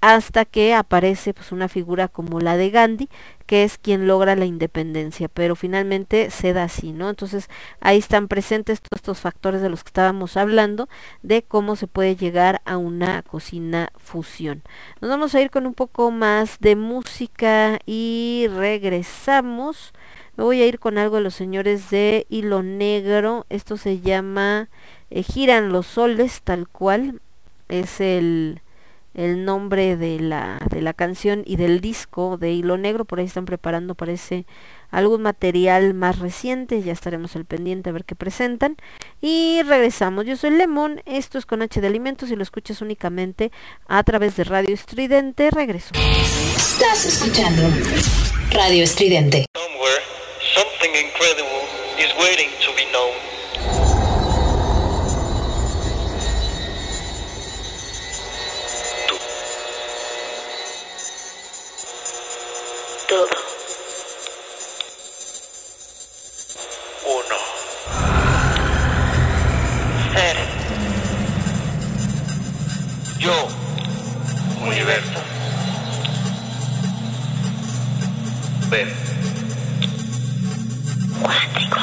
Speaker 2: hasta que aparece pues una figura como la de Gandhi, que es quien logra la independencia, pero finalmente se da así, ¿no? Entonces ahí están presentes todos estos factores de los que estábamos hablando, de cómo se puede llegar a una cocina fusión. Nos vamos a ir con un poco más de música y regresamos. Me voy a ir con algo de los señores de Hilo Negro. Esto se llama eh, Giran los Soles, tal cual. Es el, el nombre de la, de la canción y del disco de Hilo Negro. Por ahí están preparando, parece, algún material más reciente. Ya estaremos al pendiente a ver qué presentan. Y regresamos. Yo soy Lemon. Esto es con H de Alimentos y lo escuchas únicamente a través de Radio Estridente. Regreso.
Speaker 3: Estás escuchando Radio Estridente.
Speaker 6: Somewhere, something incredible is waiting to be known.
Speaker 5: Todo.
Speaker 6: Uno. Ser. Yo. Universo. Ver.
Speaker 5: Cuántico.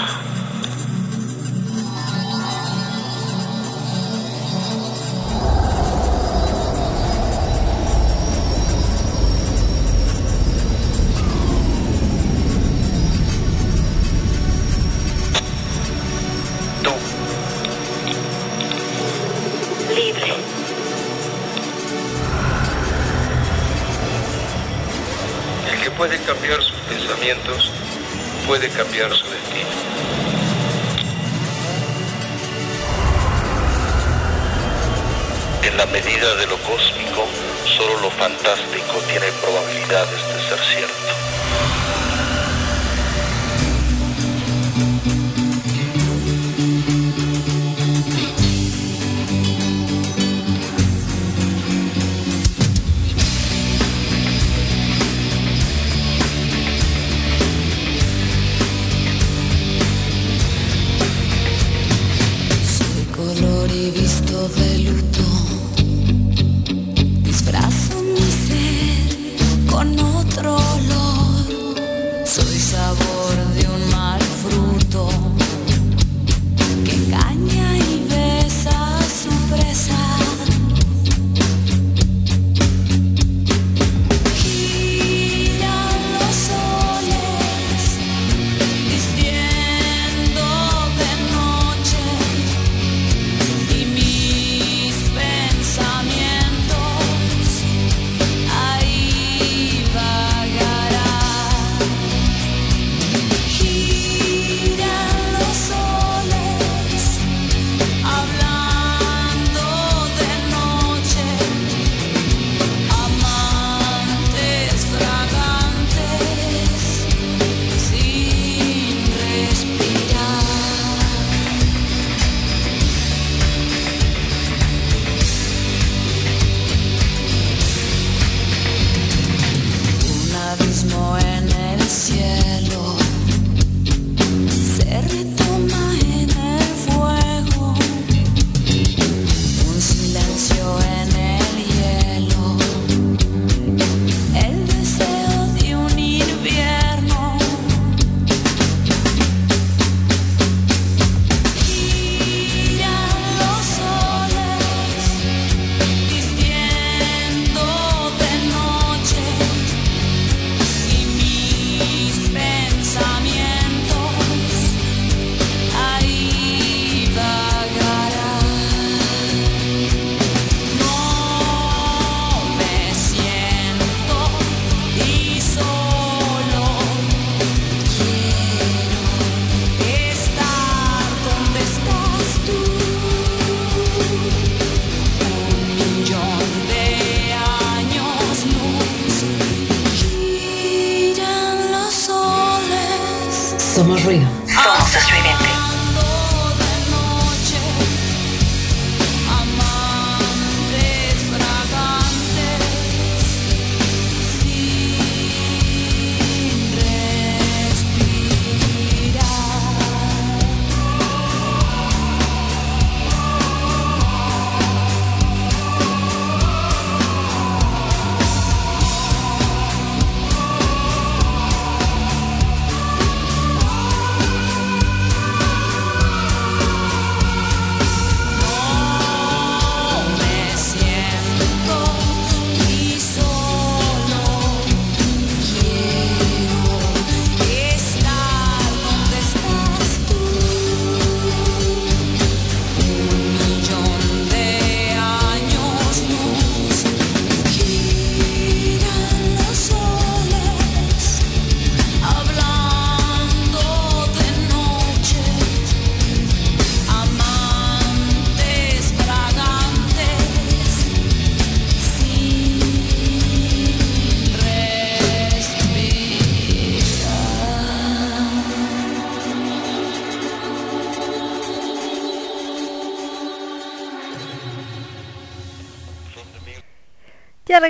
Speaker 6: Puede cambiar sus pensamientos puede cambiar su destino. En la medida de lo cósmico, solo lo fantástico tiene probabilidades de ser cierto.
Speaker 7: Y visto de luto. Disfrazo mi ser con otro olor.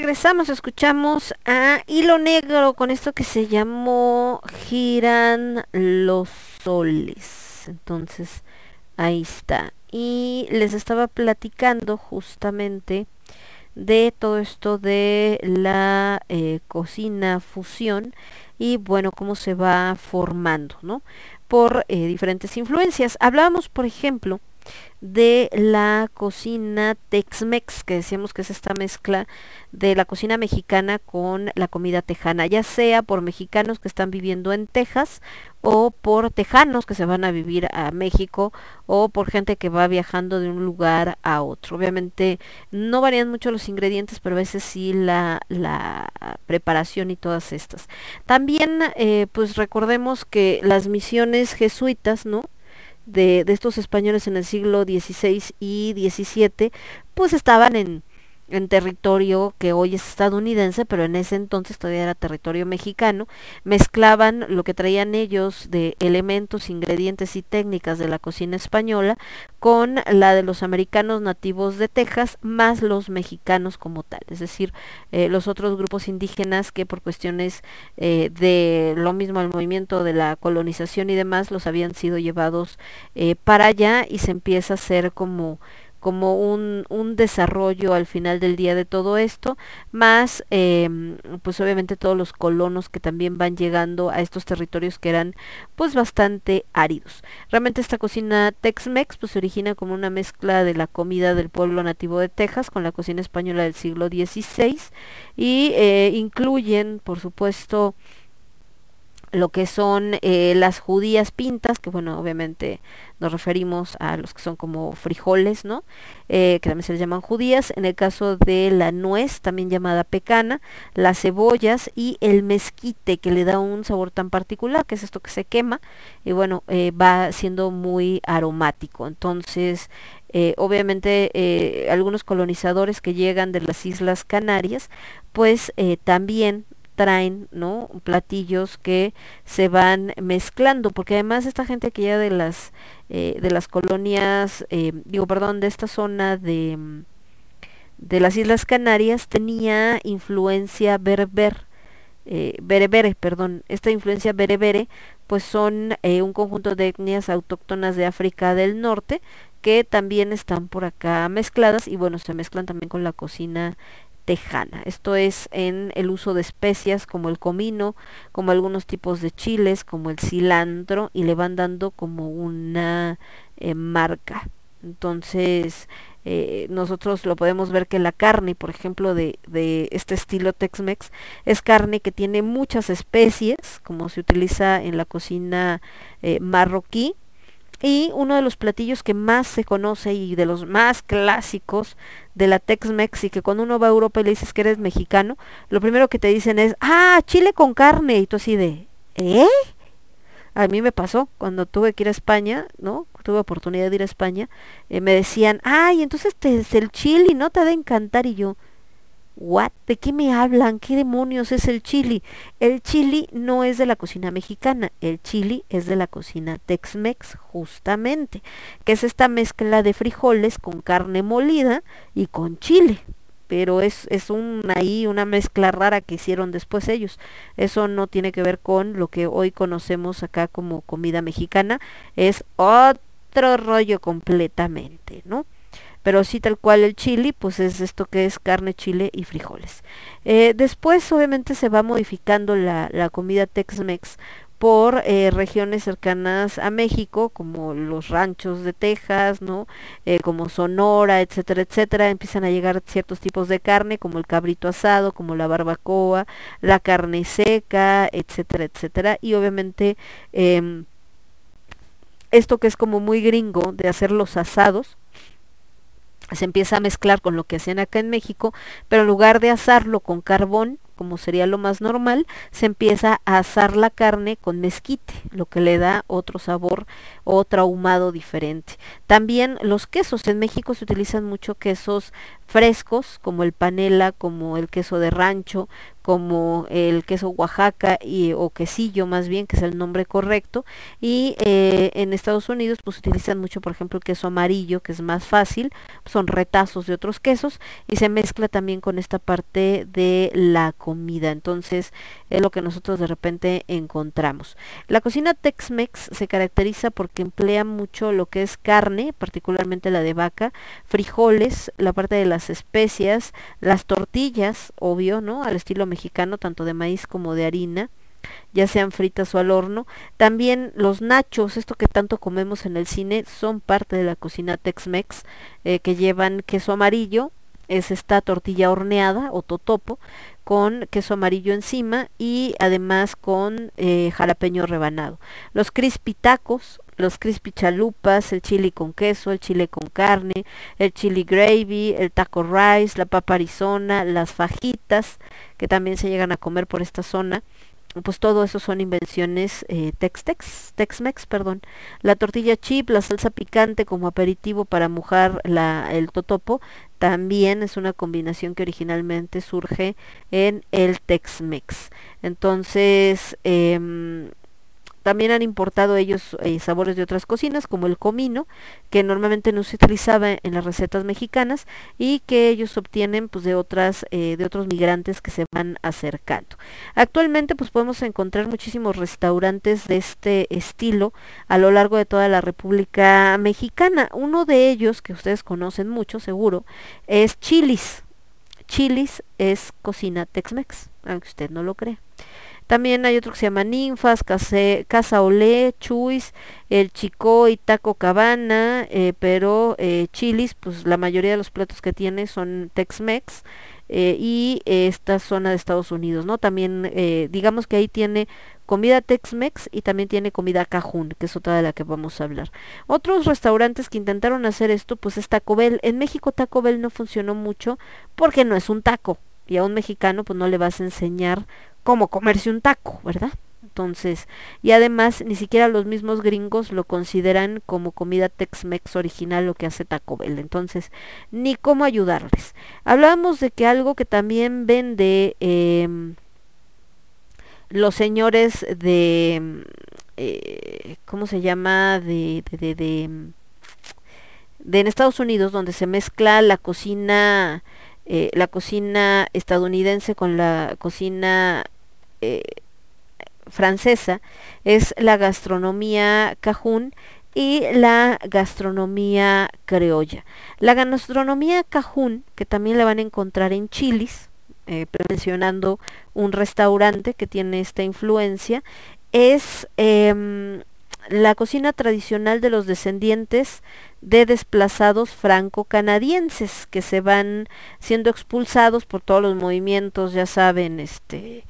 Speaker 2: Regresamos, escuchamos a Hilo Negro con esto que se llamó Giran los Soles. Entonces, ahí está. Y les estaba platicando justamente de todo esto de la eh, cocina fusión y bueno, cómo se va formando, ¿no? Por eh, diferentes influencias. Hablábamos, por ejemplo, de la cocina Tex-Mex, que decíamos que es esta mezcla de la cocina mexicana con la comida tejana, ya sea por mexicanos que están viviendo en Texas o por tejanos que se van a vivir a México o por gente que va viajando de un lugar a otro. Obviamente no varían mucho los ingredientes, pero a veces sí la, la preparación y todas estas. También eh, pues recordemos que las misiones jesuitas, ¿no? De, de estos españoles en el siglo XVI y XVII, pues estaban en, en territorio que hoy es estadounidense, pero en ese entonces todavía era territorio mexicano, mezclaban lo que traían ellos de elementos, ingredientes y técnicas de la cocina española con la de los americanos nativos de Texas, más los mexicanos como tal, es decir, eh, los otros grupos indígenas que por cuestiones eh, de lo mismo al movimiento de la colonización y demás, los habían sido llevados eh, para allá y se empieza a hacer como como un, un, desarrollo al final del día de todo esto, más eh, pues obviamente todos los colonos que también van llegando a estos territorios que eran pues bastante áridos. Realmente esta cocina Tex-Mex pues se origina como una mezcla de la comida del pueblo nativo de Texas con la cocina española del siglo XVI y eh, incluyen por supuesto lo que son eh, las judías pintas, que bueno, obviamente nos referimos a los que son como frijoles, ¿no? Eh, que también se les llaman judías. En el caso de la nuez, también llamada pecana, las cebollas y el mezquite, que le da un sabor tan particular, que es esto que se quema, y bueno, eh, va siendo muy aromático. Entonces, obviamente algunos colonizadores que llegan de las Islas Canarias, pues también traen no platillos que se van mezclando porque además esta gente que ya de las eh, de las colonias eh, digo perdón de esta zona de de las islas Canarias tenía influencia berber eh, berebere perdón esta influencia berebere pues son eh, un conjunto de etnias autóctonas de África del Norte que también están por acá mezcladas y bueno se mezclan también con la cocina tejana. Esto es en el uso de especias como el comino, como algunos tipos de chiles, como el cilantro, y le van dando como una eh, marca. Entonces, eh, nosotros lo podemos ver que la carne, por ejemplo, de, de este estilo Tex-Mex, es carne que tiene muchas especies, como se utiliza en la cocina eh, marroquí, y uno de los platillos que más se conoce y de los más clásicos de la Tex-Mex y que cuando uno va a Europa y le dices que eres mexicano, lo primero que te dicen es, ah, chile con carne. Y tú así de, ¿eh? A mí me pasó cuando tuve que ir a España, ¿no? Tuve oportunidad de ir a España, eh, me decían, ay, entonces te, es el chili, ¿no? Te ha de encantar. Y yo, ¿What? ¿De qué me hablan? ¿Qué demonios es el chili? El chili no es de la cocina mexicana, el chili es de la cocina Tex-Mex, justamente, que es esta mezcla de frijoles con carne molida y con chile. Pero es, es ahí una mezcla rara que hicieron después ellos. Eso no tiene que ver con lo que hoy conocemos acá como comida mexicana. Es otro rollo completamente, ¿no? Pero sí tal cual el chili, pues es esto que es carne, chile y frijoles. Eh, después obviamente se va modificando la, la comida Tex-Mex por eh, regiones cercanas a México, como los ranchos de Texas, ¿no? Eh, como Sonora, etcétera, etcétera, empiezan a llegar ciertos tipos de carne, como el cabrito asado, como la barbacoa, la carne seca, etcétera, etcétera, y obviamente eh, esto que es como muy gringo de hacer los asados, se empieza a mezclar con lo que hacían acá en México, pero en lugar de asarlo con carbón, como sería lo más normal, se empieza a asar la carne con mezquite, lo que le da otro sabor, otro ahumado diferente. También los quesos, en México se utilizan mucho quesos frescos, como el panela, como el queso de rancho, como el queso Oaxaca y, o quesillo más bien, que es el nombre correcto. Y eh, en Estados Unidos pues utilizan mucho, por ejemplo, el queso amarillo, que es más fácil, son retazos de otros quesos y se mezcla también con esta parte de la comida. Entonces es lo que nosotros de repente encontramos. La cocina Tex-Mex se caracteriza porque emplea mucho lo que es carne, particularmente la de vaca, frijoles, la parte de las especias, las tortillas, obvio, ¿no? Al estilo mexicano, tanto de maíz como de harina ya sean fritas o al horno. También los nachos, esto que tanto comemos en el cine, son parte de la cocina Tex-Mex, eh, que llevan queso amarillo, es esta tortilla horneada o totopo, con queso amarillo encima y además con eh, jalapeño rebanado. Los crispy tacos, los crispy chalupas, el chili con queso, el chile con carne, el chili gravy, el taco rice, la papa arizona, las fajitas, que también se llegan a comer por esta zona pues todo eso son invenciones eh, Tex-Mex, perdón. La tortilla chip, la salsa picante como aperitivo para mojar la, el totopo, también es una combinación que originalmente surge en el Tex-Mex. Entonces, eh, también han importado ellos eh, sabores de otras cocinas, como el comino, que normalmente no se utilizaba en las recetas mexicanas y que ellos obtienen pues de otras eh, de otros migrantes que se van acercando. Actualmente pues podemos encontrar muchísimos restaurantes de este estilo a lo largo de toda la República Mexicana. Uno de ellos que ustedes conocen mucho seguro es Chilis. Chilis es cocina Tex-Mex, aunque usted no lo crea. También hay otro que se llama Ninfas, Case, Casa Olé, Chuis, el Chico y Taco Cabana, eh, pero eh, Chilis, pues la mayoría de los platos que tiene son Tex-Mex eh, y esta zona de Estados Unidos, ¿no? También digamos que ahí tiene comida Tex-Mex y también tiene comida Cajún, que es otra de la que vamos a hablar. Otros restaurantes que intentaron hacer esto, pues es Taco Bell. En México Taco Bell no funcionó mucho porque no es un taco y a un mexicano pues no le vas a enseñar cómo comerse un taco, ¿verdad? Entonces, y además ni siquiera los mismos gringos lo consideran como comida Tex-Mex original lo que hace Taco Bell. Entonces, ni cómo ayudarles. Hablábamos de que algo que también vende eh, los señores de, eh, ¿cómo se llama? De, de, de, de, de en Estados Unidos, donde se mezcla la cocina, eh, la cocina estadounidense con la cocina eh, francesa es la gastronomía cajún y la gastronomía criolla. La gastronomía cajún, que también la van a encontrar en Chilis, eh, mencionando un restaurante que tiene esta influencia, es eh, la cocina tradicional de los descendientes de desplazados franco-canadienses que se van siendo expulsados por todos los movimientos, ya saben, este,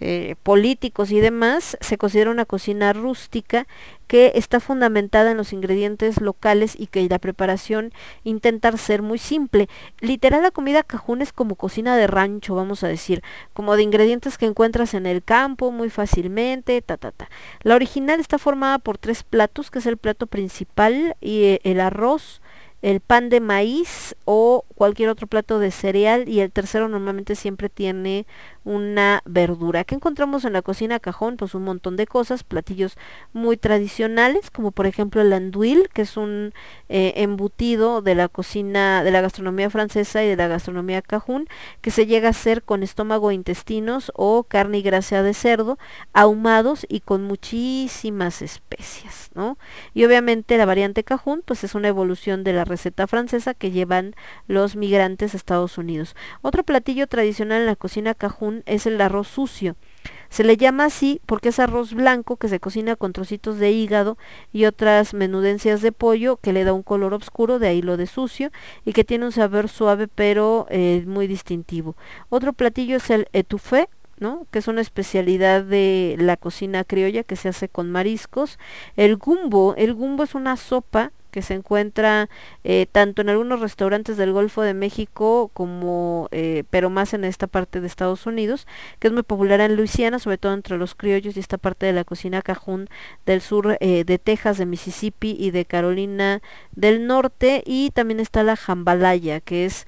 Speaker 2: eh, políticos y demás, se considera una cocina rústica que está fundamentada en los ingredientes locales y que la preparación intenta ser muy simple. Literal la comida cajún es como cocina de rancho, vamos a decir, como de ingredientes que encuentras en el campo muy fácilmente, ta ta ta. La original está formada por tres platos, que es el plato principal y eh, el arroz, el pan de maíz o cualquier otro plato de cereal y el tercero normalmente siempre tiene una verdura. que encontramos en la cocina cajón? Pues un montón de cosas, platillos muy tradicionales, como por ejemplo el anduil, que es un eh, embutido de la cocina, de la gastronomía francesa y de la gastronomía cajún, que se llega a hacer con estómago e intestinos o carne y grasa de cerdo, ahumados y con muchísimas especias, ¿no? Y obviamente la variante cajún, pues es una evolución de la receta francesa que llevan los migrantes a Estados Unidos. Otro platillo tradicional en la cocina cajún es el arroz sucio. Se le llama así porque es arroz blanco que se cocina con trocitos de hígado y otras menudencias de pollo que le da un color oscuro, de ahí lo de sucio, y que tiene un sabor suave pero eh, muy distintivo. Otro platillo es el etouffé, ¿no? que es una especialidad de la cocina criolla que se hace con mariscos. El gumbo, el gumbo es una sopa que se encuentra eh, tanto en algunos restaurantes del Golfo de México como, eh, pero más en esta parte de Estados Unidos, que es muy popular en Luisiana, sobre todo entre los criollos y esta parte de la cocina cajún del sur eh, de Texas, de Mississippi y de Carolina del Norte, y también está la jambalaya, que es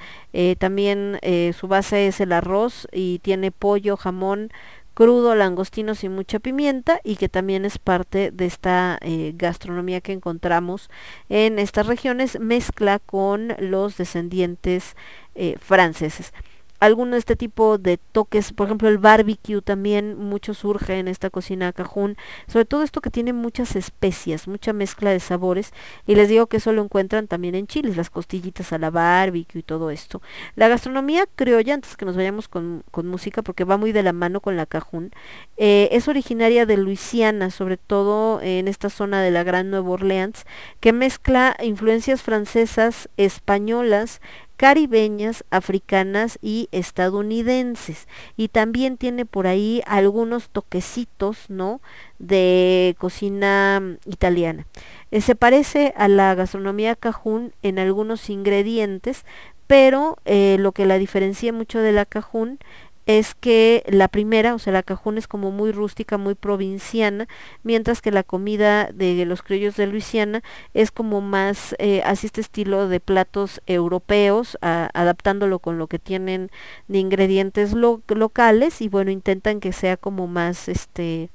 Speaker 2: también su base es el arroz y tiene pollo, jamón, crudo, langostinos y mucha pimienta y que también es parte de esta eh, gastronomía que encontramos en estas regiones, mezcla con los descendientes eh, franceses alguno de este tipo de toques, por ejemplo el barbecue también mucho surge en esta cocina cajún, sobre todo esto que tiene muchas especias, mucha mezcla de sabores y les digo que eso lo encuentran también en chiles, las costillitas a la barbecue y todo esto. La gastronomía criolla, antes que nos vayamos con, con música porque va muy de la mano con la cajún, eh, es originaria de Luisiana, sobre todo en esta zona de la Gran Nueva Orleans, que mezcla influencias francesas, españolas, caribeñas, africanas y estadounidenses. Y también tiene por ahí algunos toquecitos, ¿no? De cocina mm, italiana. Eh, se parece a la gastronomía cajún en algunos ingredientes, pero eh, lo que la diferencia mucho de la cajún es que la primera, o sea, la cajún es como muy rústica, muy provinciana, mientras que la comida de los criollos de Luisiana es como más eh, así este estilo de platos europeos, adaptándolo con lo que tienen de ingredientes lo- locales y bueno, intentan que sea como más este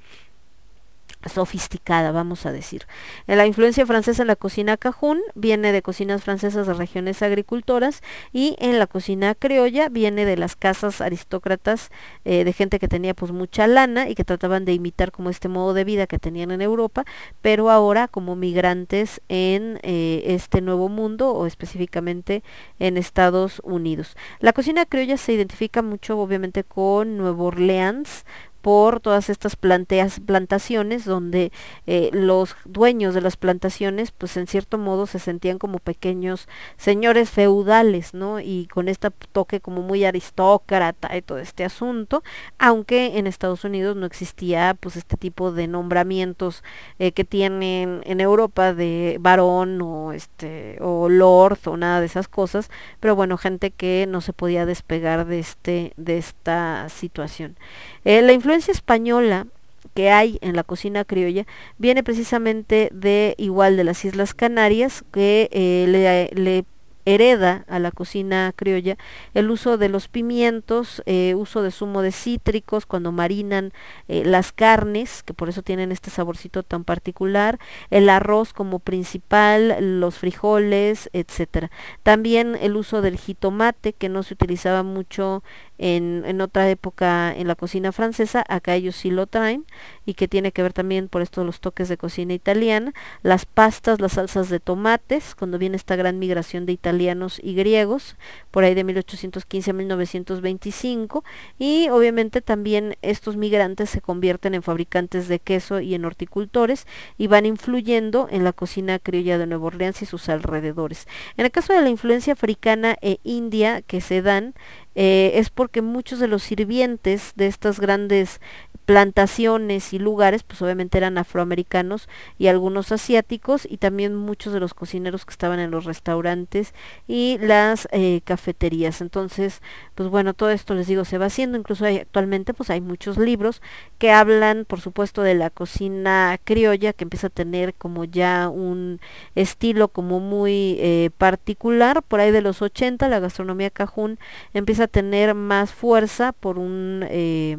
Speaker 2: sofisticada, vamos a decir. Eh, La influencia francesa en la cocina cajún viene de cocinas francesas de regiones agricultoras y en la cocina criolla viene de las casas aristócratas eh, de gente que tenía pues mucha lana y que trataban de imitar como este modo de vida que tenían en Europa, pero ahora como migrantes en eh, este nuevo mundo o específicamente en Estados Unidos. La cocina criolla se identifica mucho obviamente con Nueva Orleans, por todas estas planteas, plantaciones donde eh, los dueños de las plantaciones pues en cierto modo se sentían como pequeños señores feudales, ¿no? Y con este toque como muy aristócrata y todo este asunto, aunque en Estados Unidos no existía pues este tipo de nombramientos eh, que tienen en Europa de varón o este o lord o nada de esas cosas, pero bueno, gente que no se podía despegar de este de esta situación. Eh, la influencia española que hay en la cocina criolla viene precisamente de igual de las Islas Canarias que eh, le, le hereda a la cocina criolla el uso de los pimientos, eh, uso de zumo de cítricos cuando marinan eh, las carnes, que por eso tienen este saborcito tan particular, el arroz como principal, los frijoles, etcétera. También el uso del jitomate, que no se utilizaba mucho en, en otra época en la cocina francesa, acá ellos sí lo traen, y que tiene que ver también por esto los toques de cocina italiana, las pastas, las salsas de tomates, cuando viene esta gran migración de italianos y griegos, por ahí de 1815 a 1925, y obviamente también estos migrantes se convierten en fabricantes de queso y en horticultores y van influyendo en la cocina criolla de Nueva Orleans y sus alrededores. En el caso de la influencia africana e india que se dan, eh, es porque muchos de los sirvientes de estas grandes plantaciones y lugares, pues obviamente eran afroamericanos y algunos asiáticos y también muchos de los cocineros que estaban en los restaurantes y las eh, cafeterías. Entonces, pues bueno, todo esto les digo se va haciendo, incluso hay, actualmente pues hay muchos libros que hablan, por supuesto, de la cocina criolla que empieza a tener como ya un estilo como muy eh, particular, por ahí de los 80 la gastronomía cajún empieza a tener más fuerza por un eh,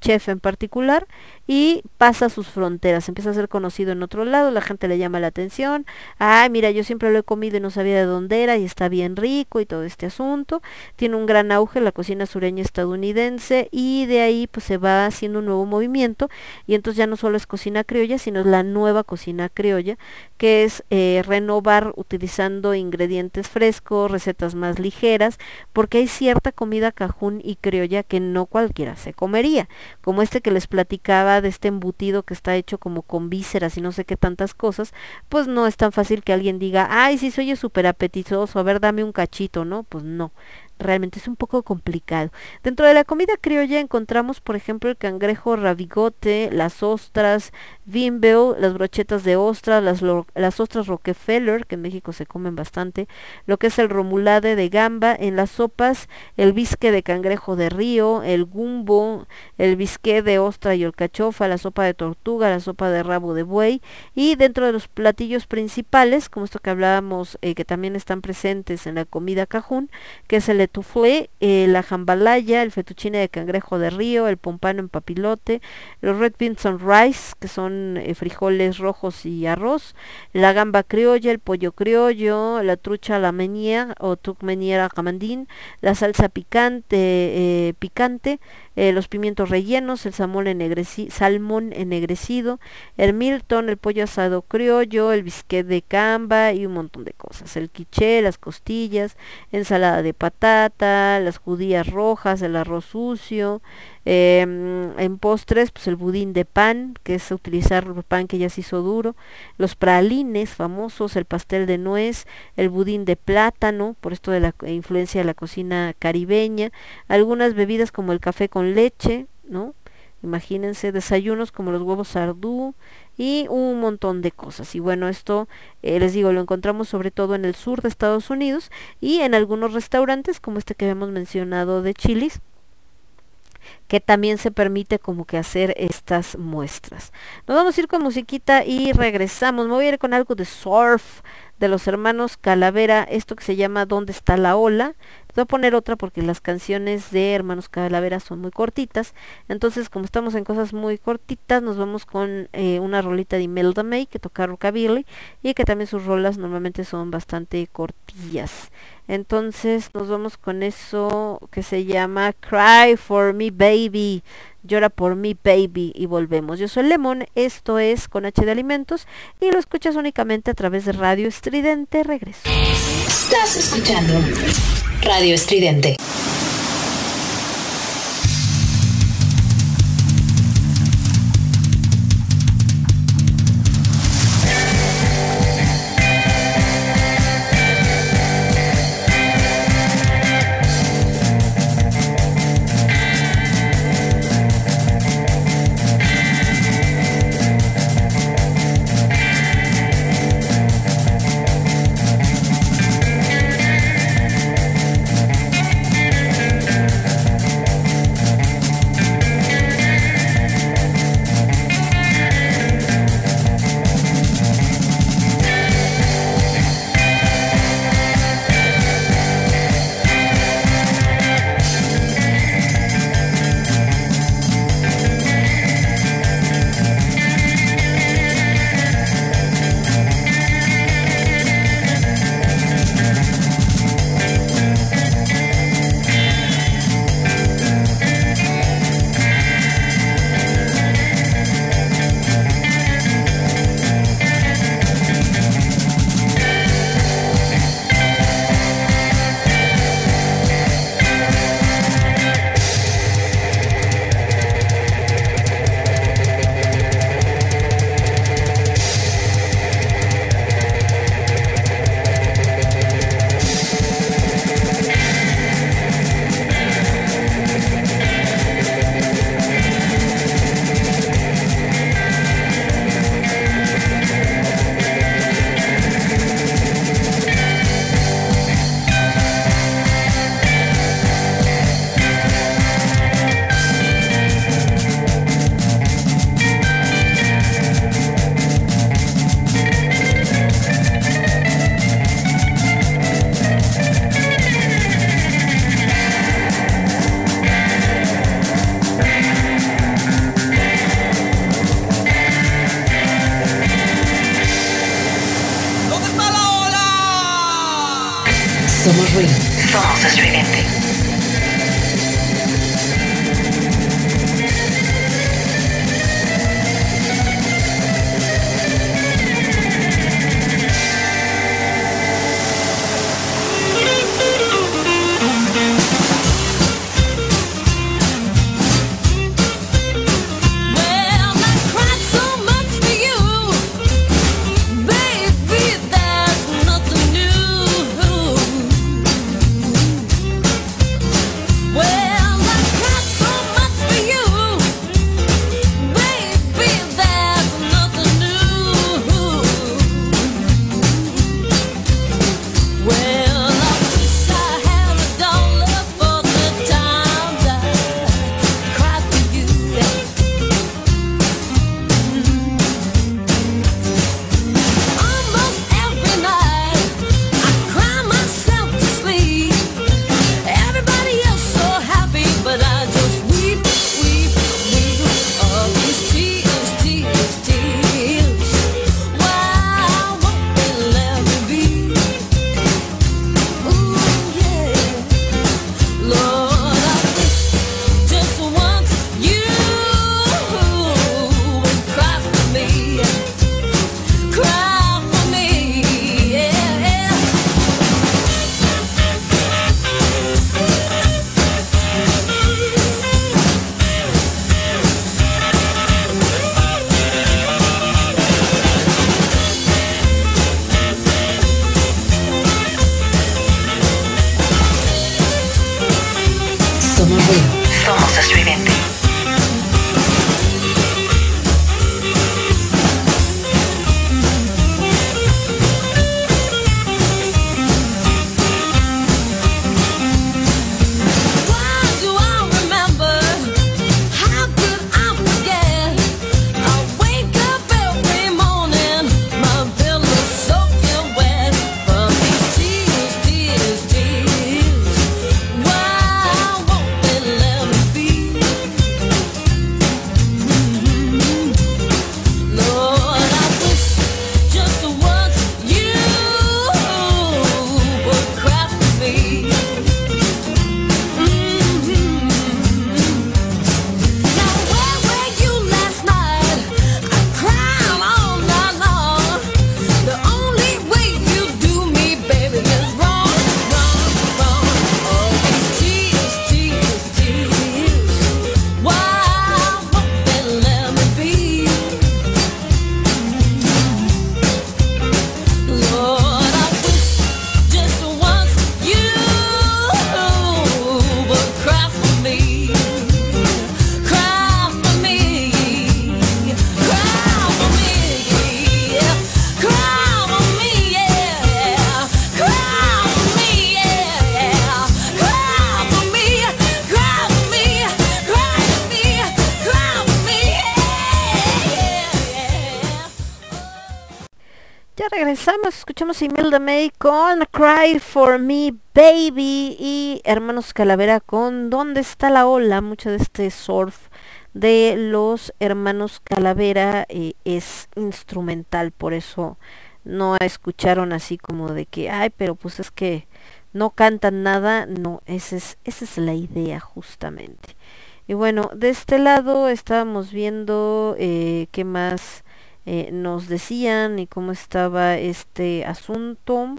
Speaker 2: chef en particular y pasa sus fronteras, empieza a ser conocido en otro lado, la gente le llama la atención, ay mira yo siempre lo he comido y no sabía de dónde era y está bien rico y todo este asunto, tiene un gran auge la cocina sureña estadounidense y de ahí pues se va haciendo un nuevo movimiento y entonces ya no solo es cocina criolla sino es la nueva cocina criolla que es eh, renovar utilizando ingredientes frescos, recetas más ligeras, porque hay cierta comida cajún y criolla que no cualquiera se comería, como este que les platicaba de este embutido que está hecho como con vísceras y no sé qué tantas cosas, pues no es tan fácil que alguien diga, ay, sí, soy súper apetitoso, a ver, dame un cachito, ¿no? Pues no. Realmente es un poco complicado. Dentro de la comida criolla encontramos, por ejemplo, el cangrejo ravigote, las ostras, bimbel, las brochetas de ostras, las, las ostras Rockefeller, que en México se comen bastante, lo que es el romulade de gamba, en las sopas, el bisque de cangrejo de río, el gumbo, el bisque de ostra y alcachofa, la sopa de tortuga, la sopa de rabo de buey, y dentro de los platillos principales, como esto que hablábamos, eh, que también están presentes en la comida cajún, que es el etoufflé, eh, la jambalaya, el fettuccine de cangrejo de río, el pompano en papilote, los red beans on rice, que son eh, frijoles rojos y arroz, la gamba criolla, el pollo criollo, la trucha la menier o truc menier a camandín, la salsa picante, eh, picante, eh, los pimientos rellenos, el salmón, ennegreci- salmón ennegrecido, el Milton, el pollo asado criollo, el bisquet de camba y un montón de cosas. El quiché, las costillas, ensalada de patata, las judías rojas, el arroz sucio. eh, en postres, pues el budín de pan, que es utilizar pan que ya se hizo duro. Los pralines famosos, el pastel de nuez, el budín de plátano, por esto de la influencia de la cocina caribeña. Algunas bebidas como el café con leche, ¿no? Imagínense desayunos como los huevos sardú y un montón de cosas. Y bueno, esto eh, les digo, lo encontramos sobre todo en el sur de Estados Unidos y en algunos restaurantes como este que habíamos mencionado de Chilis que también se permite como que hacer estas muestras. Nos vamos a ir con musiquita y regresamos. Me voy a ir con algo de surf de los hermanos Calavera, esto que se llama ¿Dónde está la ola? Voy a poner otra porque las canciones de hermanos Calavera son muy cortitas. Entonces, como estamos en cosas muy cortitas, nos vamos con eh, una rolita de Imelda May que toca rockabilly y que también sus rolas normalmente son bastante cortillas. Entonces nos vamos con eso que se llama Cry for Me Baby. Llora por mi baby y volvemos. Yo soy Lemon, esto es con H de Alimentos y lo escuchas únicamente a través de Radio Estridente. Regreso.
Speaker 3: Estás escuchando Radio Estridente.
Speaker 2: Escuchamos a Imelda May con Cry for Me Baby y Hermanos Calavera con ¿Dónde está la ola? Mucho de este surf de los Hermanos Calavera eh, es instrumental, por eso no escucharon así como de que, ay, pero pues es que no cantan nada, no, esa es, esa es la idea justamente. Y bueno, de este lado estábamos viendo eh, qué más eh, nos decían y cómo estaba este asunto.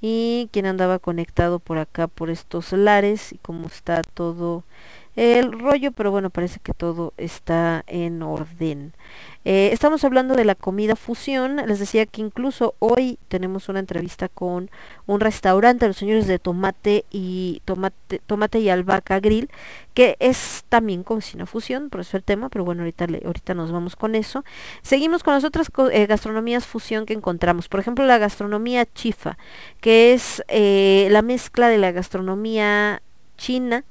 Speaker 2: Y quién andaba conectado por acá por estos lares y cómo está todo el rollo, pero bueno, parece que todo está en orden. Eh, estamos hablando de la comida fusión. Les decía que incluso hoy tenemos una entrevista con un restaurante, los señores de Tomate y Tomate, Tomate y Albahaca Grill, que es también cocina fusión, por eso el tema, pero bueno, ahorita, le, ahorita nos vamos con eso. Seguimos con las otras eh, gastronomías fusión que encontramos. Por ejemplo, la gastronomía chifa, que es eh, la mezcla de la gastronomía china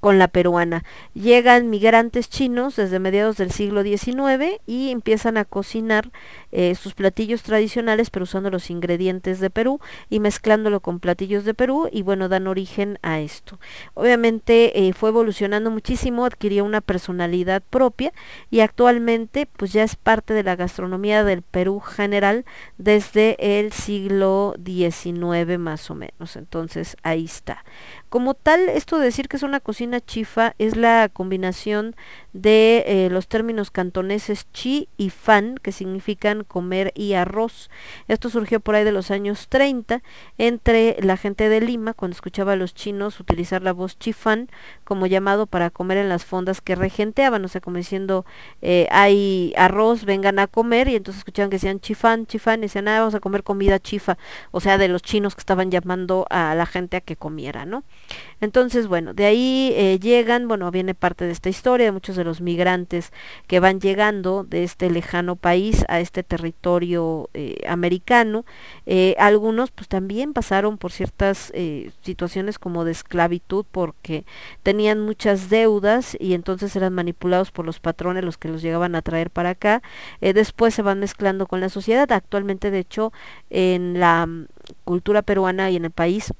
Speaker 2: con la peruana. Llegan migrantes chinos desde mediados del siglo XIX y empiezan a cocinar eh, sus platillos tradicionales pero usando los ingredientes de Perú y mezclándolo con platillos de Perú y bueno dan origen a esto. Obviamente eh, fue evolucionando muchísimo, adquirió una personalidad propia y actualmente pues ya es parte de la gastronomía del Perú general desde el siglo XIX más o menos. Entonces ahí está. Como tal, esto de decir que es una cocina chifa es la combinación de eh, los términos cantoneses chi y fan, que significan comer y arroz. Esto surgió por ahí de los años 30 entre la gente de Lima, cuando escuchaba a los chinos utilizar la voz chifán como llamado para comer en las fondas que regenteaban, o sea, como diciendo, eh, hay arroz, vengan a comer, y entonces escuchaban que decían chifán, chifán, y decían, ah, vamos a comer comida chifa, o sea, de los chinos que estaban llamando a la gente a que comiera, ¿no? Entonces, bueno, de ahí eh, llegan, bueno, viene parte de esta historia de muchos de los migrantes que van llegando de este lejano país a este territorio eh, americano. Eh, algunos pues también pasaron por ciertas situaciones como de esclavitud porque tenían muchas deudas y entonces eran manipulados por los patrones los que los llegaban a traer para acá. Después se van mezclando con la sociedad. Actualmente, de hecho, en la mm, cultura peruana y en el país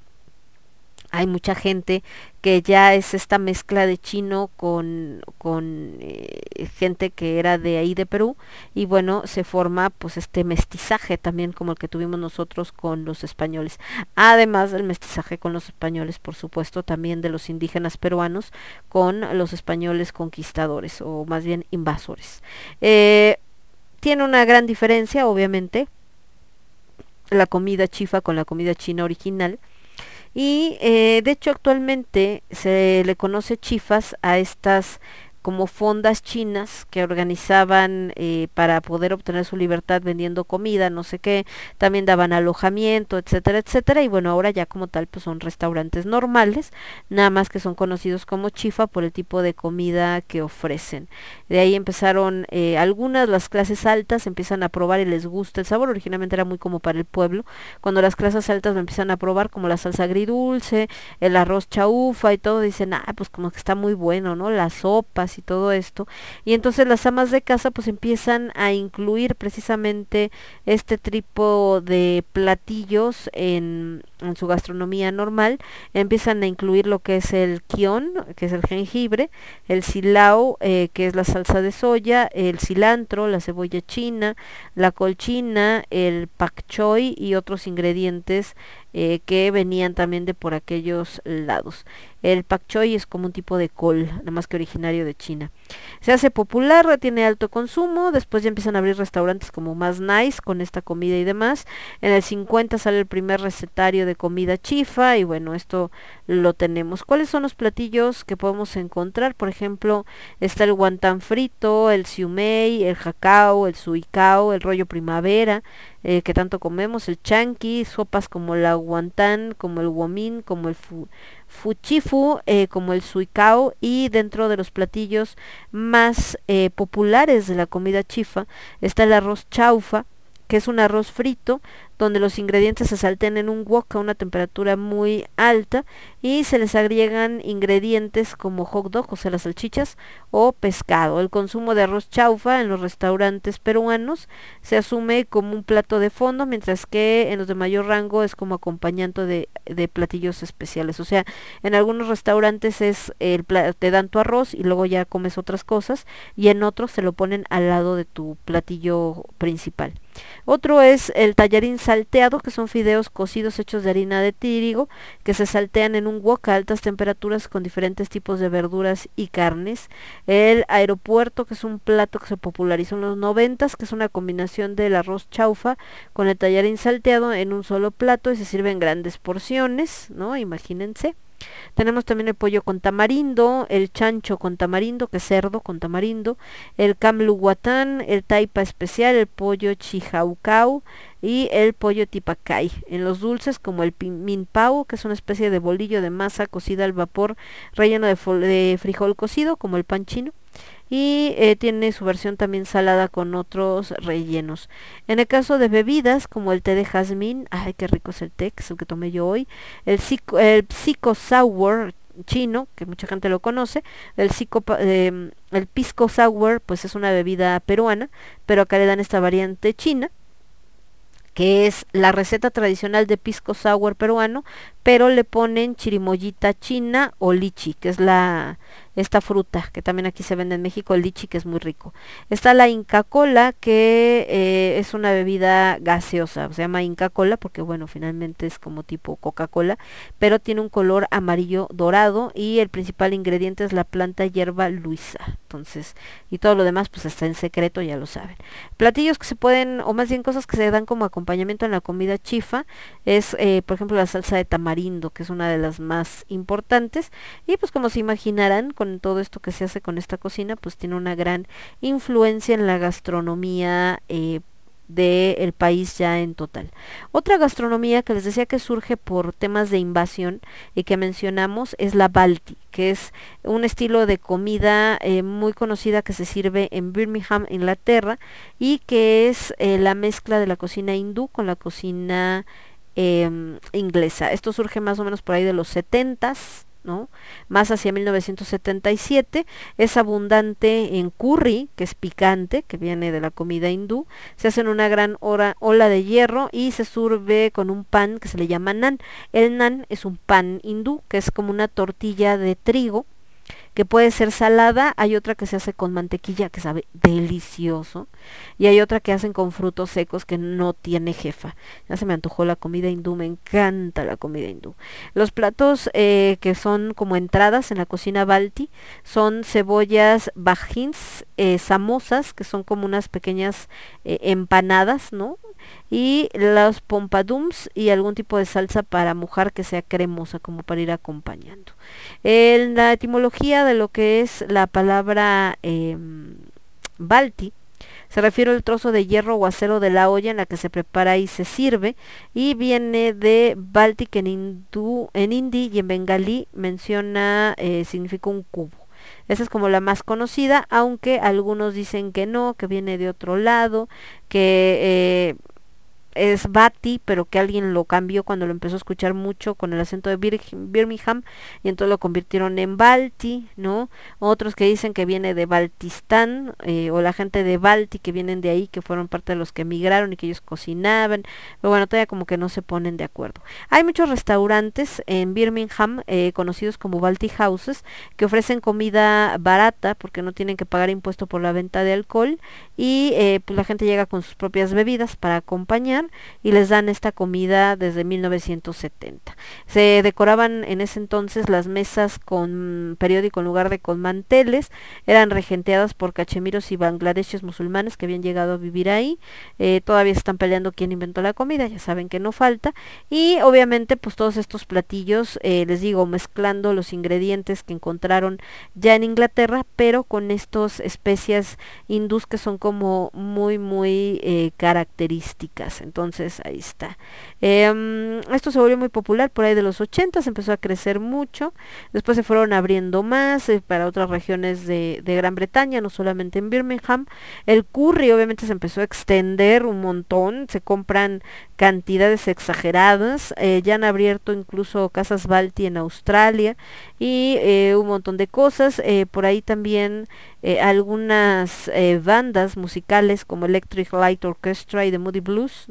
Speaker 2: hay mucha gente que ya es esta mezcla de chino con, con eh, gente que era de ahí de Perú y bueno, se forma pues este mestizaje también como el que tuvimos nosotros con los españoles. Además del mestizaje con los españoles, por supuesto, también de los indígenas peruanos con los españoles conquistadores o más bien invasores. Eh, tiene una gran diferencia, obviamente, la comida chifa con la comida china original. Y eh, de hecho actualmente se le conoce chifas a estas como fondas chinas que organizaban eh, para poder obtener su libertad vendiendo comida, no sé qué, también daban alojamiento, etcétera, etcétera, y bueno, ahora ya como tal pues son restaurantes normales, nada más que son conocidos como chifa por el tipo de comida que ofrecen. De ahí empezaron eh, algunas, las clases altas empiezan a probar y les gusta el sabor, originalmente era muy como para el pueblo, cuando las clases altas lo empiezan a probar como la salsa agridulce, el arroz chaufa y todo, dicen, ah, pues como que está muy bueno, ¿no? Las sopas y todo esto. Y entonces las amas de casa pues empiezan a incluir precisamente este tipo de platillos en, en su gastronomía normal. Empiezan a incluir lo que es el kion, que es el jengibre, el silao, eh, que es la salsa de soya, el cilantro, la cebolla china, la col china, el pak choi y otros ingredientes eh, que venían también de por aquellos lados. El pak choi es como un tipo de col, nada más que originario de China. Se hace popular, tiene alto consumo, después ya empiezan a abrir restaurantes como más nice con esta comida y demás. En el 50 sale el primer recetario de comida chifa y bueno, esto lo tenemos. ¿Cuáles son los platillos que podemos encontrar? Por ejemplo, está el guantán frito, el siumei, el jacao, el suicao, el rollo primavera, eh, que tanto comemos, el chanqui, sopas como la guantán, como el guamín, como el fu fuchifu, eh, como el suicao y dentro de los platillos más eh, populares de la comida chifa está el arroz chaufa, que es un arroz frito donde los ingredientes se saltean en un wok a una temperatura muy alta y se les agregan ingredientes como hot dog, o sea, las salchichas, o pescado. El consumo de arroz chaufa en los restaurantes peruanos se asume como un plato de fondo, mientras que en los de mayor rango es como acompañante de, de platillos especiales. O sea, en algunos restaurantes es el te dan tu arroz y luego ya comes otras cosas y en otros se lo ponen al lado de tu platillo principal. Otro es el tallarín salteado, que son fideos cocidos hechos de harina de trigo, que se saltean en un wok a altas temperaturas con diferentes tipos de verduras y carnes. El aeropuerto, que es un plato que se popularizó en los noventas, que es una combinación del arroz chaufa con el tallarín salteado en un solo plato y se sirve en grandes porciones, ¿no? Imagínense. Tenemos también el pollo con tamarindo, el chancho con tamarindo, que es cerdo con tamarindo, el camluguatán, el taipa especial, el pollo chihaucau y el pollo tipacay. En los dulces como el minpao, que es una especie de bolillo de masa cocida al vapor relleno de frijol cocido, como el pan chino. Y eh, tiene su versión también salada con otros rellenos. En el caso de bebidas, como el té de jazmín, ay, qué rico es el té, que es el que tomé yo hoy, el, psico, Sour chino, que mucha gente lo conoce, el, psico, el pisco sour, pues es una bebida peruana, pero acá le dan esta variante china, que es la receta tradicional de pisco sour peruano, pero le ponen chirimoyita china o lichi, que es la esta fruta que también aquí se vende en México, el lichi, que es muy rico. Está la Inca Cola, que eh, es una bebida gaseosa, se llama Inca Cola porque bueno, finalmente es como tipo Coca-Cola, pero tiene un color amarillo dorado y el principal ingrediente es la planta hierba luisa. Entonces, y todo lo demás pues está en secreto, ya lo saben. Platillos que se pueden, o más bien cosas que se dan como acompañamiento en la comida chifa, es eh, por ejemplo la salsa de tamarindo, que es una de las más importantes, y pues como se imaginarán, con todo esto que se hace con esta cocina, pues tiene una gran influencia en la gastronomía eh, del país ya en total. Otra gastronomía que les decía que surge por temas de invasión y que mencionamos es la Balti, que es un estilo de comida eh, muy conocida que se sirve en Birmingham, Inglaterra, y que es eh, la mezcla de la cocina hindú con la cocina eh, inglesa. Esto surge más o menos por ahí de los 70s, ¿no? Más hacia 1977, es abundante en curry, que es picante, que viene de la comida hindú, se hace en una gran ola de hierro y se sirve con un pan que se le llama nan. El nan es un pan hindú, que es como una tortilla de trigo, que puede ser salada, hay otra que se hace con mantequilla que sabe delicioso y hay otra que hacen con frutos secos que no tiene jefa. Ya se me antojó la comida hindú, me encanta la comida hindú. Los platos eh, que son como entradas en la cocina balti son cebollas bajins, eh, samosas, que son como unas pequeñas eh, empanadas, ¿no? y los pompadums y algún tipo de salsa para mojar que sea cremosa como para ir acompañando. En la etimología de lo que es la palabra eh, balti se refiere al trozo de hierro o acero de la olla en la que se prepara y se sirve y viene de balti que en hindú, en hindi y en bengalí menciona eh, significa un cubo. Esa es como la más conocida, aunque algunos dicen que no, que viene de otro lado, que eh, es Bati, pero que alguien lo cambió cuando lo empezó a escuchar mucho con el acento de Birmingham y entonces lo convirtieron en Balti, ¿no? Otros que dicen que viene de Baltistán eh, o la gente de Balti que vienen de ahí, que fueron parte de los que emigraron y que ellos cocinaban, pero bueno, todavía como que no se ponen de acuerdo. Hay muchos restaurantes en Birmingham eh, conocidos como Balti Houses que ofrecen comida barata porque no tienen que pagar impuesto por la venta de alcohol y eh, pues la gente llega con sus propias bebidas para acompañar y les dan esta comida desde 1970. Se decoraban en ese entonces las mesas con periódico en lugar de con manteles, eran regenteadas por cachemiros y bangladeshes musulmanes que habían llegado a vivir ahí, eh, todavía están peleando quién inventó la comida, ya saben que no falta, y obviamente pues todos estos platillos, eh, les digo, mezclando los ingredientes que encontraron ya en Inglaterra, pero con estos especias hindús que son como muy muy eh, características. Entonces ahí está. Em, esto se volvió muy popular por ahí de los 80, empezó a crecer mucho. Después se fueron abriendo más eh, para otras regiones de, Gran Bretaña, no solamente en Birmingham. El curry obviamente se empezó a extender un montón, se compran cantidades exageradas. eh, ya han abierto incluso casas Balti en Australia y eh, un montón de cosas. por ahí también algunas bandas musicales como Electric Light Orchestra y The Moody Blues.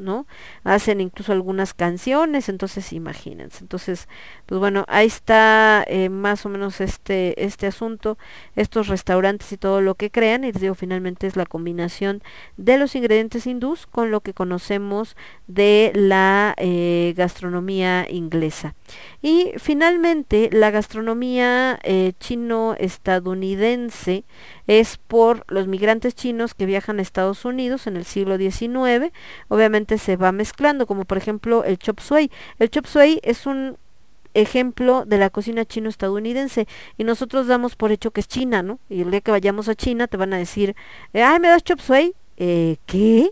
Speaker 2: Hacen incluso algunas canciones, entonces imagínense. Entonces, pues bueno, ahí está eh, más o menos este, este asunto, estos restaurantes y todo lo que crean, y les digo, finalmente es la combinación de los ingredientes hindús con lo que conocemos de la eh, gastronomía inglesa. Y finalmente, la gastronomía eh, chino-estadounidense es por los migrantes chinos que viajan a Estados Unidos en el siglo XIX. Obviamente se va mezclando, como por ejemplo el chop suey. El chop suey es un ejemplo de la cocina chino-estadounidense y nosotros damos por hecho que es China, ¿no? Y el día que vayamos a China te van a decir, eh, ay, ¿me das chop suey? Eh, ¿qué?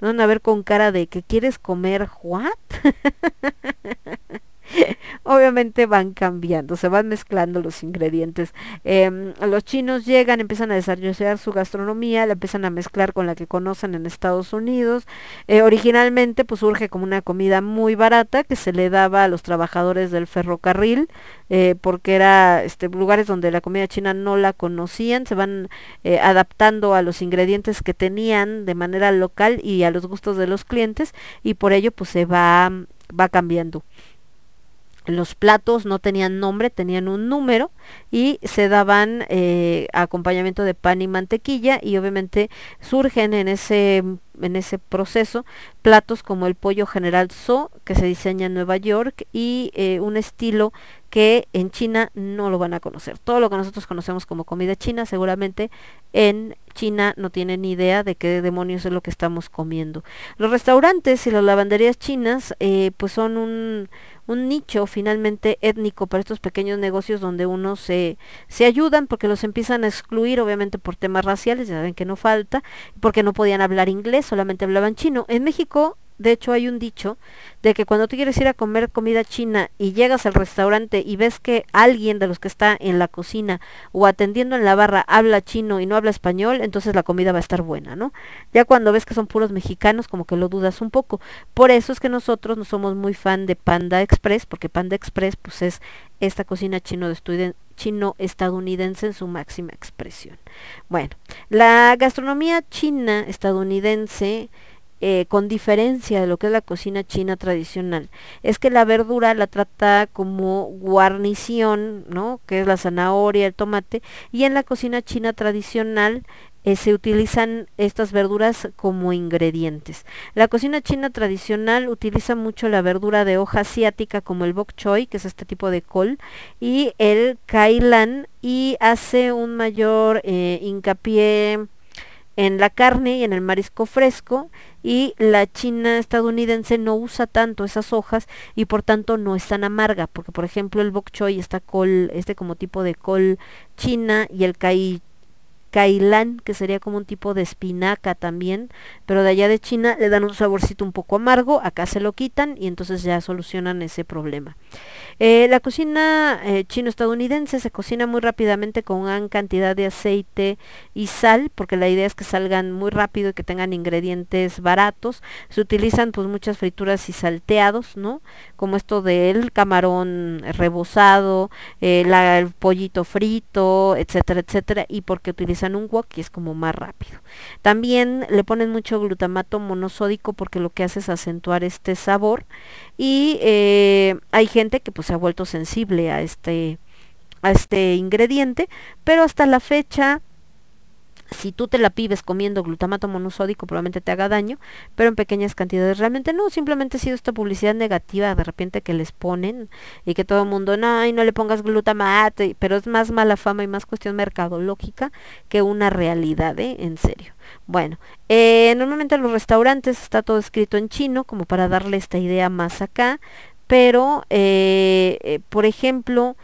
Speaker 2: Van a ver con cara de que quieres comer what? Obviamente van cambiando, se van mezclando los ingredientes. Em, los chinos llegan, empiezan a desarrollar su gastronomía, la empiezan a mezclar con la que conocen en Estados Unidos. Eh, originalmente pues surge como una comida muy barata que se le daba a los trabajadores del ferrocarril eh, porque era este, lugares donde la comida china no la conocían, se van eh, adaptando a los ingredientes que tenían de manera local y a los gustos de los clientes y por ello pues se va, va cambiando. Los platos no tenían nombre, tenían un número y se daban eh, acompañamiento de pan y mantequilla y obviamente surgen en ese en ese proceso platos como el pollo general So que se diseña en Nueva York y eh, un estilo que en China no lo van a conocer. Todo lo que nosotros conocemos como comida china seguramente en China no tienen ni idea de qué demonios es lo que estamos comiendo. Los restaurantes y las lavanderías chinas eh, pues son un, un nicho finalmente étnico para estos pequeños negocios donde unos se, se ayudan porque los empiezan a excluir obviamente por temas raciales, ya saben que no falta, porque no podían hablar inglés, solamente hablaban chino. En México de hecho hay un dicho de que cuando tú quieres ir a comer comida china y llegas al restaurante y ves que alguien de los que está en la cocina o atendiendo en la barra habla chino y no habla español, entonces la comida va a estar buena, ¿no? Ya cuando ves que son puros mexicanos, como que lo dudas un poco. Por eso es que nosotros no somos muy fan de Panda Express, porque Panda Express pues es esta cocina chino chino estadounidense en su máxima expresión. Bueno, la gastronomía china estadounidense eh, con diferencia de lo que es la cocina china tradicional, es que la verdura la trata como guarnición, ¿no? Que es la zanahoria, el tomate, y en la cocina china tradicional eh, se utilizan estas verduras como ingredientes. La cocina china tradicional utiliza mucho la verdura de hoja asiática como el bok choy, que es este tipo de col, y el kailan, y hace un mayor eh, hincapié en la carne y en el marisco fresco y la china estadounidense no usa tanto esas hojas y por tanto no es tan amarga porque por ejemplo el bok choy esta col este como tipo de col china y el kai Kailan, que sería como un tipo de espinaca también, pero de allá de China le dan un saborcito un poco amargo, acá se lo quitan y entonces ya solucionan ese problema. Eh, la cocina eh, chino-estadounidense se cocina muy rápidamente con gran cantidad de aceite y sal, porque la idea es que salgan muy rápido y que tengan ingredientes baratos. Se utilizan pues muchas frituras y salteados, ¿no? Como esto del camarón rebozado, eh, el pollito frito, etcétera, etcétera, y porque utilizan un wok y es como más rápido. También le ponen mucho glutamato monosódico porque lo que hace es acentuar este sabor y eh, hay gente que pues se ha vuelto sensible a este a este ingrediente, pero hasta la fecha si tú te la pibes comiendo glutamato monosódico probablemente te haga daño, pero en pequeñas cantidades realmente no, simplemente ha sido esta publicidad negativa de repente que les ponen y que todo el mundo, no, y no le pongas glutamato, pero es más mala fama y más cuestión mercadológica que una realidad, ¿eh? En serio. Bueno, eh, normalmente en los restaurantes está todo escrito en chino como para darle esta idea más acá, pero, eh, eh, por ejemplo,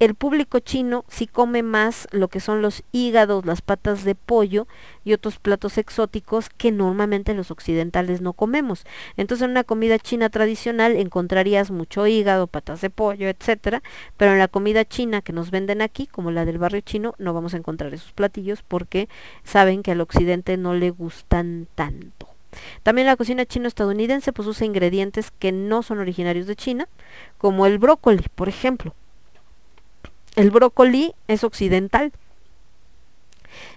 Speaker 2: el público chino sí come más lo que son los hígados, las patas de pollo y otros platos exóticos que normalmente los occidentales no comemos. Entonces en una comida china tradicional encontrarías mucho hígado, patas de pollo, etcétera, pero en la comida china que nos venden aquí, como la del barrio chino, no vamos a encontrar esos platillos porque saben que al occidente no le gustan tanto. También la cocina chino-estadounidense pues usa ingredientes que no son originarios de China, como el brócoli, por ejemplo. El brócoli es occidental.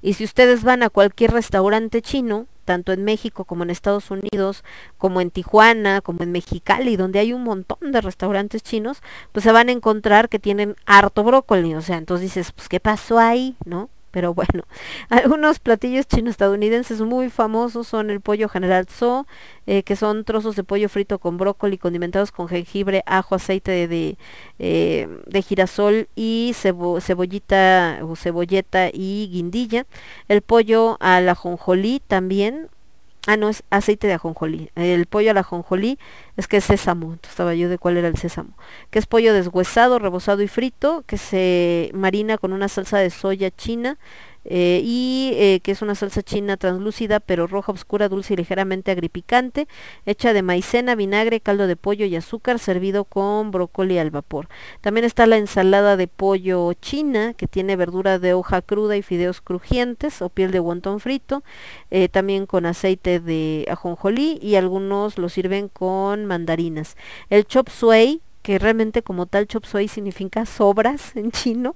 Speaker 2: Y si ustedes van a cualquier restaurante chino, tanto en México como en Estados Unidos, como en Tijuana, como en Mexicali, donde hay un montón de restaurantes chinos, pues se van a encontrar que tienen harto brócoli. O sea, entonces dices, pues ¿qué pasó ahí? ¿No? Pero bueno, algunos platillos chino-estadounidenses muy famosos son el pollo general tso, eh, que son trozos de pollo frito con brócoli condimentados con jengibre, ajo, aceite de, de, eh, girasol y cebo- cebollita o cebolleta y guindilla. El pollo a la también. Ah, no, es aceite de ajonjolí. El pollo a la ajonjolí es que es sésamo. Entonces estaba yo de cuál era el sésamo. Que es pollo deshuesado, rebozado y frito, que se marina con una salsa de soya china eh, y eh, que es una salsa china translúcida pero roja oscura, dulce y ligeramente agripicante, hecha de maicena, vinagre, caldo de pollo y azúcar, servido con brócoli al vapor. También está la ensalada de pollo china, que tiene verdura de hoja cruda y fideos crujientes o piel de wonton frito, eh, también con aceite de ajonjolí y algunos lo sirven con mandarinas. El chop suey, que realmente como tal chop suey significa sobras en chino,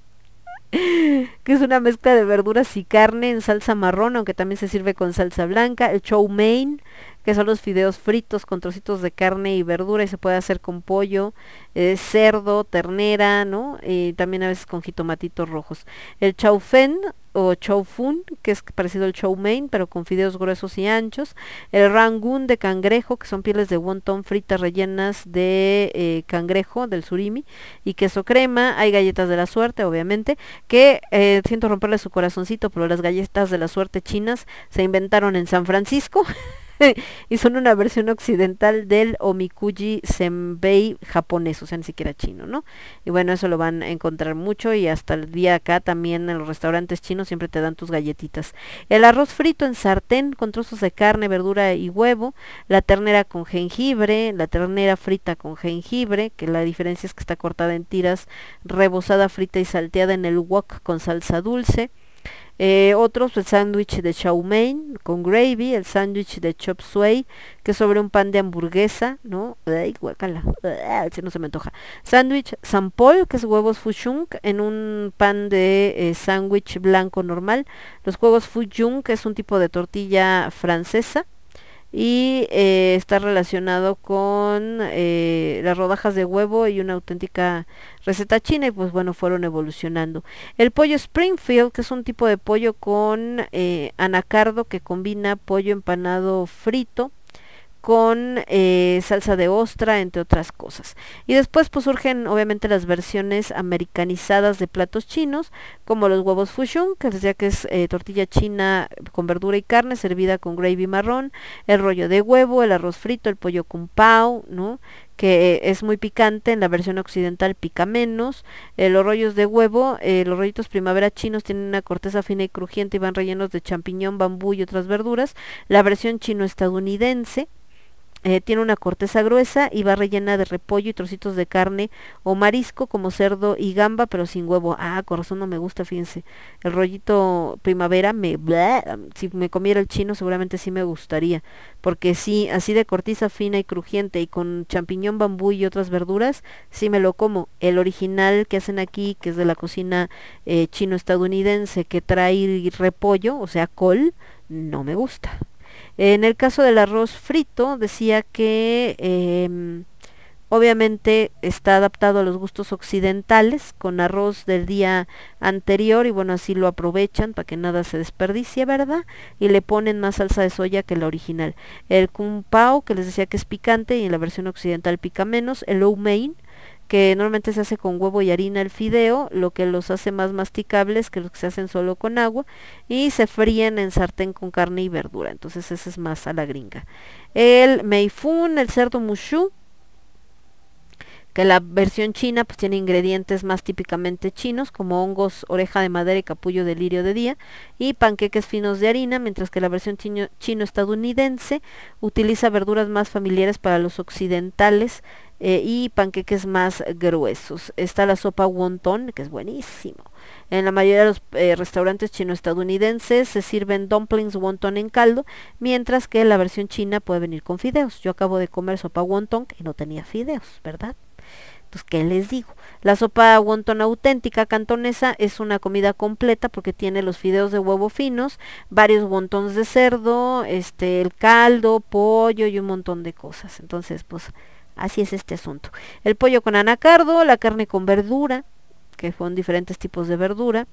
Speaker 2: que es una mezcla de verduras y carne en salsa marrón, aunque también se sirve con salsa blanca, el chow mein, que son los fideos fritos con trocitos de carne y verdura y se puede hacer con pollo, eh, cerdo, ternera, ¿no? Y también a veces con jitomatitos rojos. El chow fen o chow fun, que es parecido al chow mein, pero con fideos gruesos y anchos. El rangoon de cangrejo, que son pieles de wonton fritas rellenas de eh, cangrejo, del surimi, y queso crema. Hay galletas de la suerte, obviamente, que eh, siento romperle su corazoncito, pero las galletas de la suerte chinas se inventaron en San Francisco. y son una versión occidental del omikuji senbei japonés, o sea, ni siquiera chino, ¿no? Y bueno, eso lo van a encontrar mucho y hasta el día acá también en los restaurantes chinos siempre te dan tus galletitas. El arroz frito en sartén con trozos de carne, verdura y huevo, la ternera con jengibre, la ternera frita con jengibre, que la diferencia es que está cortada en tiras, rebozada, frita y salteada en el wok con salsa dulce. Eh, otros, el sándwich de chow mein con gravy, el sándwich de chop suey, que es sobre un pan de hamburguesa, ¿no? Ay, ah, ese no se me antoja. Sándwich sampol, que es huevos fushung, en un pan de eh, sándwich blanco normal. Los huevos fujung, que es un tipo de tortilla francesa y eh, está relacionado con eh, las rodajas de huevo y una auténtica receta china y pues bueno fueron evolucionando. El pollo Springfield que es un tipo de pollo con eh, anacardo que combina pollo empanado frito con eh, salsa de ostra, entre otras cosas. Y después pues surgen obviamente las versiones americanizadas de platos chinos, como los huevos fushun, que decía que es eh, tortilla china con verdura y carne servida con gravy marrón, el rollo de huevo, el arroz frito, el pollo kung pao, ¿no? que es muy picante, en la versión occidental pica menos. Eh, los rollos de huevo, eh, los rollitos primavera chinos tienen una corteza fina y crujiente y van rellenos de champiñón, bambú y otras verduras. La versión chino-estadounidense eh, tiene una corteza gruesa y va rellena de repollo y trocitos de carne o marisco como cerdo y gamba, pero sin huevo. Ah, corazón no me gusta, fíjense. El rollito primavera me si me comiera el chino seguramente sí me gustaría, porque sí, así de corteza fina y crujiente y con champiñón, bambú y otras verduras, sí me lo como. El original que hacen aquí, que es de la cocina eh, chino-estadounidense, que trae repollo, o sea, col, no me gusta. En el caso del arroz frito, decía que eh, obviamente está adaptado a los gustos occidentales, con arroz del día anterior, y bueno, así lo aprovechan para que nada se desperdicie, ¿verdad? Y le ponen más salsa de soya que la original. El kung pao, que les decía que es picante, y en la versión occidental pica menos. El lo mein, que normalmente se hace con huevo y harina el fideo, lo que los hace más masticables que los que se hacen solo con agua, y se fríen en sartén con carne y verdura, entonces ese es más a la gringa. El meifun, el cerdo mushu, que la versión china pues tiene ingredientes más típicamente chinos como hongos, oreja de madera y capullo de lirio de día y panqueques finos de harina, mientras que la versión chino, chino-estadounidense utiliza verduras más familiares para los occidentales eh, y panqueques más gruesos. Está la sopa wonton, que es buenísimo. En la mayoría de los eh, restaurantes chino-estadounidenses se sirven dumplings wonton en caldo, mientras que la versión china puede venir con fideos. Yo acabo de comer sopa wonton y no tenía fideos, ¿verdad? Entonces, ¿qué les digo? La sopa wonton auténtica cantonesa es una comida completa porque tiene los fideos de huevo finos, varios wontons de cerdo, este, el caldo, pollo y un montón de cosas. Entonces, pues así es este asunto. El pollo con anacardo, la carne con verdura, que son diferentes tipos de verdura.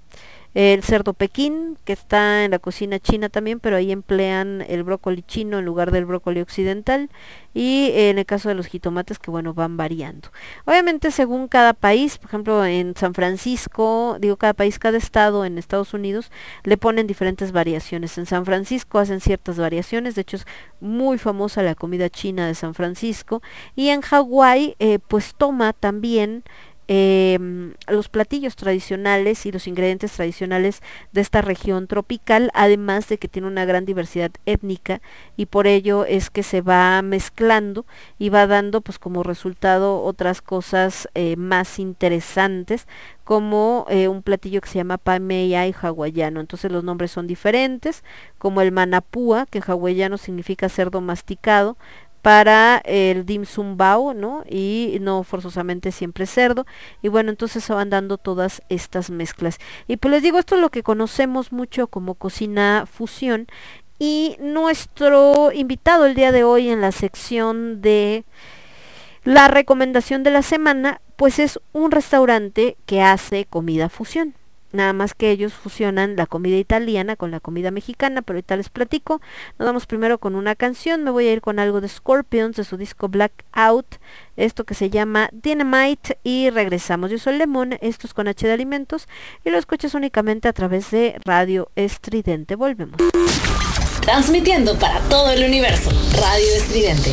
Speaker 2: El cerdo pequín, que está en la cocina china también, pero ahí emplean el brócoli chino en lugar del brócoli occidental. Y en el caso de los jitomates, que bueno, van variando. Obviamente según cada país, por ejemplo en San Francisco, digo cada país, cada estado en Estados Unidos, le ponen diferentes variaciones. En San Francisco hacen ciertas variaciones, de hecho es muy famosa la comida china de San Francisco. Y en Hawái, eh, pues toma también em, los platillos tradicionales y los ingredientes tradicionales de esta región tropical, además de que tiene una gran diversidad étnica y por ello es que se va mezclando y va dando pues como resultado otras cosas eh, más interesantes como eh, un platillo que se llama Pameyai hawaiano. Entonces los nombres son diferentes, como el manapúa, que en hawaiano significa cerdo masticado, para el dim sum bao, ¿no? Y no forzosamente siempre cerdo. Y bueno, entonces se van dando todas estas mezclas. Y pues les digo, esto es lo que conocemos mucho como cocina fusión. Y nuestro invitado el día de hoy en la sección de la recomendación de la semana, pues es un restaurante que hace comida fusión. Nada más que ellos fusionan la comida italiana con la comida mexicana, pero ahorita les platico. Nos vamos primero con una canción, me voy a ir con algo de Scorpions de su disco Blackout, esto que se llama Dynamite y regresamos. Yo soy Lemon, esto es con H de Alimentos y lo escuchas únicamente a través de Radio Estridente. Volvemos.
Speaker 7: Transmitiendo para todo el universo. Radio Estridente.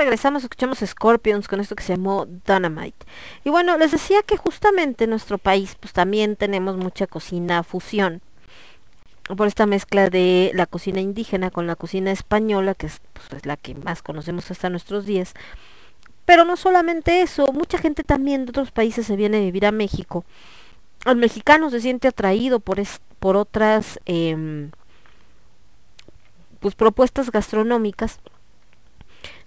Speaker 2: Regresamos, escuchamos Scorpions con esto que se llamó Dynamite. Y bueno, les decía que justamente en nuestro país pues también tenemos mucha cocina fusión. Por esta mezcla de la cocina indígena con la cocina española, que es, pues, es la que más conocemos hasta nuestros días. Pero no solamente eso, mucha gente también de otros países se viene a vivir a México. El mexicano se siente atraído por, es- por otras em, pues, propuestas gastronómicas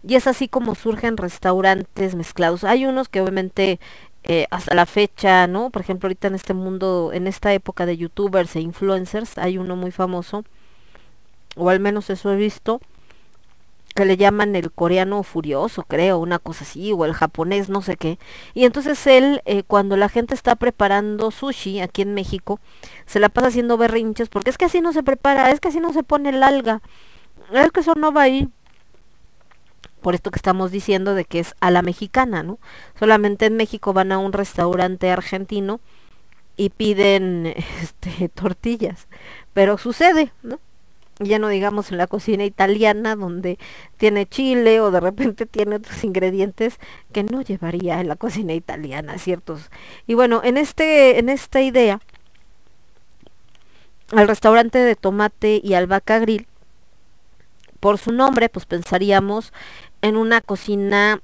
Speaker 2: y es así como surgen restaurantes mezclados. Hay unos que obviamente eh, hasta la fecha, ¿no? Por ejemplo, ahorita en este mundo, en esta época de youtubers e influencers, hay uno muy famoso, o al menos eso he visto, que le llaman el coreano furioso, creo, una cosa así, o el japonés, no sé qué. Y entonces él, eh, cuando la gente está preparando sushi aquí en México, se la pasa haciendo berrinches, porque es que así no se prepara, es que así no se pone el alga, es que eso no va ahí por esto que estamos diciendo de que es a la mexicana, ¿no? Solamente en México van a un restaurante argentino y piden este, tortillas, pero sucede, ¿no? Ya no digamos en la cocina italiana donde tiene chile o de repente tiene otros ingredientes que no llevaría en la cocina italiana, ciertos. Y bueno, en este en esta idea al restaurante de tomate y albahaca grill por su nombre, pues pensaríamos en una cocina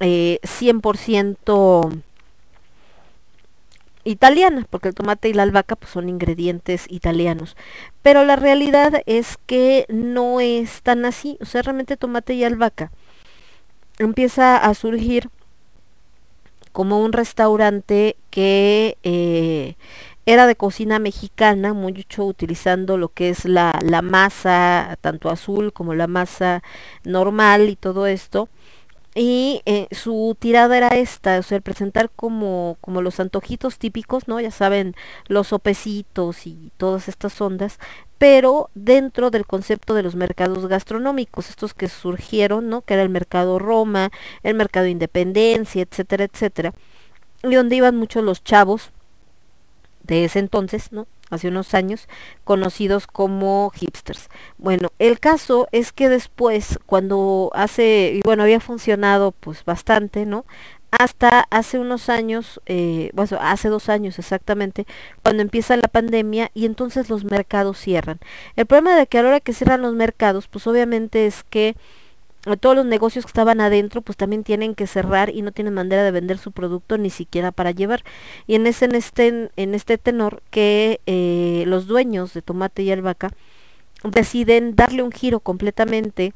Speaker 2: eh, 100% italiana, porque el tomate y la albahaca pues, son ingredientes italianos. Pero la realidad es que no es tan así. O sea, realmente tomate y albahaca empieza a surgir como un restaurante que eh, era de cocina mexicana, mucho utilizando lo que es la, la masa, tanto azul como la masa normal y todo esto. Y eh, su tirada era esta, o sea, presentar como, como los antojitos típicos, ¿no? Ya saben, los sopecitos y todas estas ondas, pero dentro del concepto de los mercados gastronómicos, estos que surgieron, ¿no? Que era el mercado Roma, el mercado Independencia, etcétera, etcétera. Y donde iban muchos los chavos de ese entonces, ¿no? Hace unos años, conocidos como hipsters. Bueno, el caso es que después, cuando hace, y bueno, había funcionado pues bastante, ¿no? Hasta hace unos años, eh, bueno, hace dos años exactamente, cuando empieza la pandemia y entonces los mercados cierran. El problema de que a la hora que cierran los mercados, pues obviamente es que todos los negocios que estaban adentro pues también tienen que cerrar y no tienen manera de vender su producto ni siquiera para llevar y en ese en este en este tenor que eh, los dueños de tomate y albahaca deciden darle un giro completamente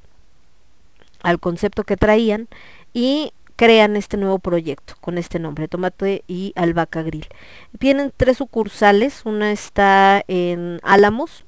Speaker 2: al concepto que traían y crean este nuevo proyecto con este nombre, Tomate y Albahaca Grill. Tienen tres sucursales, una está en Álamos,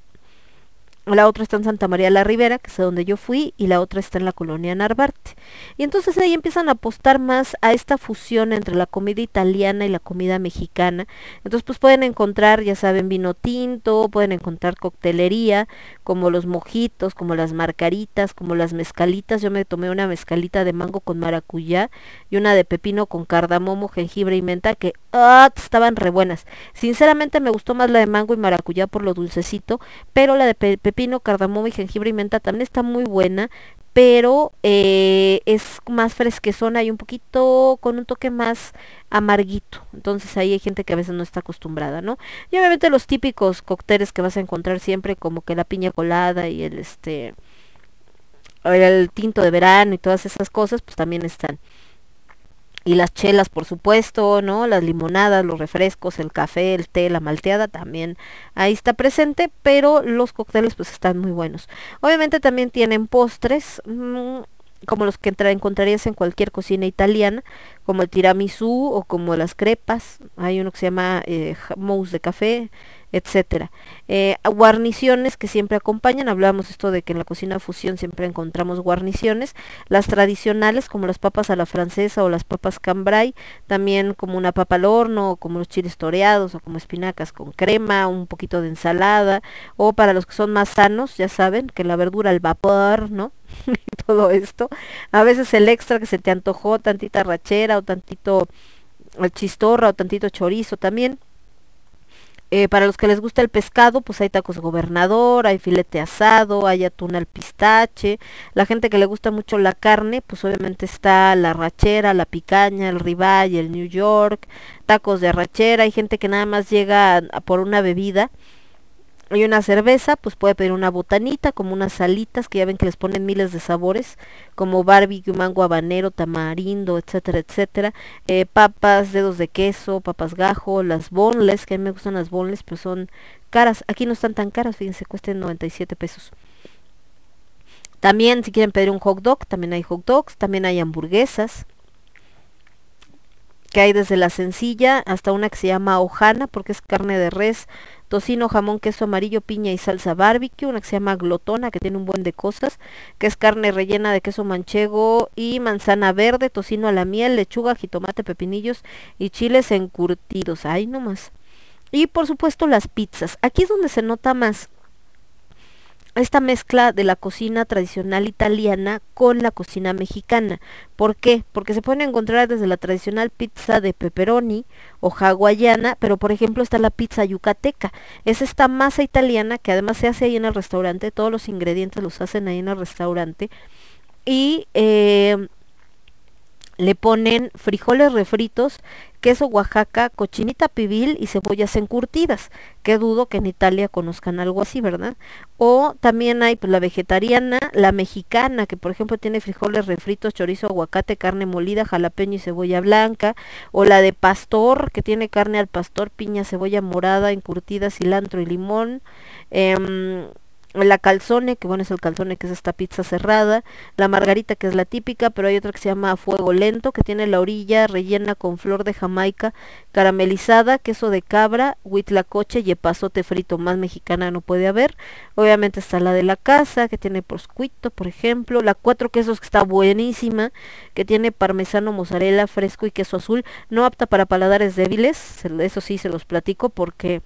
Speaker 2: la otra está en Santa María la Ribera, que es donde yo fui, y la otra está en la colonia Narvarte. Y entonces ahí empiezan a apostar más a esta fusión entre la comida italiana y la comida mexicana. Entonces pues pueden encontrar, ya saben, vino tinto, pueden encontrar coctelería, como los mojitos, como las marcaritas, como las mezcalitas. Yo me tomé una mezcalita de mango con maracuyá y una de pepino con cardamomo, jengibre y menta, que ¡ah! estaban re buenas. Sinceramente me gustó más la de mango y maracuyá por lo dulcecito, pero la de pe pepino, cardamomo y jengibre y menta también está muy buena, pero eh, es más fresquezona y un poquito con un toque más amarguito. Entonces ahí hay gente que a veces no está acostumbrada, ¿no? Y obviamente los típicos cócteles que vas a encontrar siempre, como que la piña colada y el este el tinto de verano y todas esas cosas, pues también están y las chelas, por supuesto, ¿no? Las limonadas, los refrescos, el café, el té, la malteada también ahí está presente, pero los cócteles pues están muy buenos. Obviamente también tienen postres, mmm, como los que encontrarías en cualquier cocina italiana, como el tiramisú o como las crepas. Hay uno que se llama eh, mousse de café, etcétera. Eh, guarniciones que siempre acompañan, hablábamos esto de que en la cocina fusión siempre encontramos guarniciones, las tradicionales como las papas a la francesa o las papas cambray, también como una papa al horno, o como los chiles toreados o como espinacas con crema, un poquito de ensalada, o para los que son más sanos, ya saben, que la verdura al vapor, ¿no? todo esto. A veces el extra que se te antojó, tantita rachera o tantito chistorra o tantito chorizo también Eh, para los que les gusta el pescado, pues hay tacos gobernador, hay filete asado, hay atún al pistache. La gente que le gusta mucho la carne, pues obviamente está la rachera, la picaña, el ribeye, el New York, tacos de arrachera. Hay gente que nada más llega a por una bebida y una cerveza, pues puede pedir una botanita, como unas salitas, que ya ven que les ponen miles de sabores, como barbecue, mango habanero, tamarindo, etcétera, etcétera. Eh, papas, dedos de queso, papas gajo, las boneless, que a mí me gustan las boneless, pero son caras. Aquí no están tan caras, fíjense, cuestan 97 pesos. También si quieren pedir un hot dog, también hay hot dogs, también hay hamburguesas que hay desde la sencilla hasta una que se llama hojana porque es carne de res, tocino, jamón, queso amarillo, piña y salsa barbecue, una que se llama glotona que tiene un buen de cosas, que es carne rellena de queso manchego y manzana verde, tocino a la miel, lechuga, jitomate, pepinillos y chiles encurtidos, ahí nomás. Y por supuesto las pizzas, aquí es donde se nota más esta mezcla de la cocina tradicional italiana con la cocina mexicana. ¿Por qué? Porque se pueden encontrar desde la tradicional pizza de pepperoni o hawaiana, pero por ejemplo está la pizza yucateca. Es esta masa italiana que además se hace ahí en el restaurante, todos los ingredientes los hacen ahí en el restaurante. Y eh, le ponen frijoles refritos, queso Oaxaca, cochinita pibil y cebollas encurtidas, que dudo que en Italia conozcan algo así, ¿verdad? O también hay pues, la vegetariana, la mexicana, que por ejemplo tiene frijoles refritos, chorizo, aguacate, carne molida, jalapeño y cebolla blanca, o la de pastor, que tiene carne al pastor, piña, cebolla morada, encurtida, cilantro y limón. em, la calzone, que bueno es el calzone que es esta pizza cerrada, la margarita que es la típica, pero hay otra que se llama fuego lento, que tiene la orilla rellena con flor de jamaica, caramelizada, queso de cabra, huitlacoche y epazote frito, más mexicana no puede haber. Obviamente está la de la casa, que tiene proscuito, por ejemplo, la cuatro quesos que está buenísima, que tiene parmesano, mozzarella, fresco y queso azul, no apta para paladares débiles, eso sí se los platico porque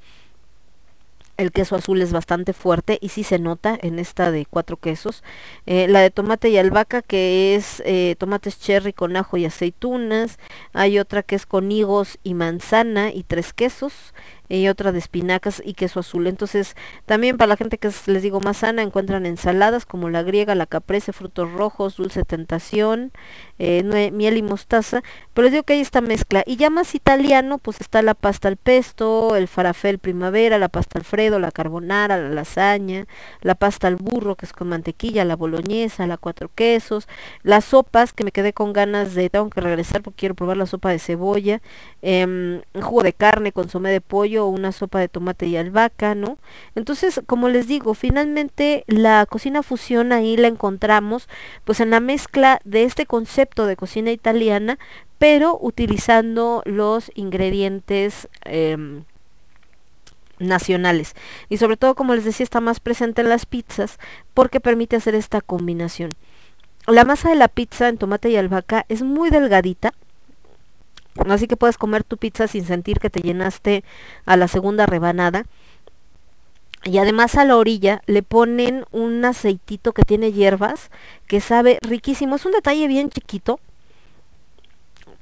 Speaker 2: el queso azul es bastante fuerte y sí se nota en esta de cuatro quesos. Eh, la de tomate y albahaca que es eh, tomates cherry con ajo y aceitunas. Hay otra que es con higos y manzana y tres quesos. Y otra de espinacas y queso azul. Entonces, también para la gente que es, les digo más sana, encuentran ensaladas como la griega, la caprese, frutos rojos, dulce tentación, eh, miel y mostaza. Pero les digo que hay esta mezcla. Y ya más italiano, pues está la pasta al pesto, el farafel primavera, la pasta alfredo, la carbonara, la lasaña, la pasta al burro, que es con mantequilla, la boloñesa, la cuatro quesos, las sopas, que me quedé con ganas de, tengo que regresar porque quiero probar la sopa de cebolla, un jugo de carne, consomé de pollo, o una sopa de tomate y albahaca, ¿no? Entonces, como les digo, finalmente la cocina fusión ahí la encontramos, pues en la mezcla de este concepto de cocina italiana, pero utilizando los ingredientes em, nacionales. Y sobre todo, como les decía, está más presente en las pizzas porque permite hacer esta combinación. La masa de la pizza en tomate y albahaca es muy delgadita, así que puedes comer tu pizza sin sentir que te llenaste a la segunda rebanada. Y además a la orilla le ponen un aceitito que tiene hierbas que sabe riquísimo. Es un detalle bien chiquito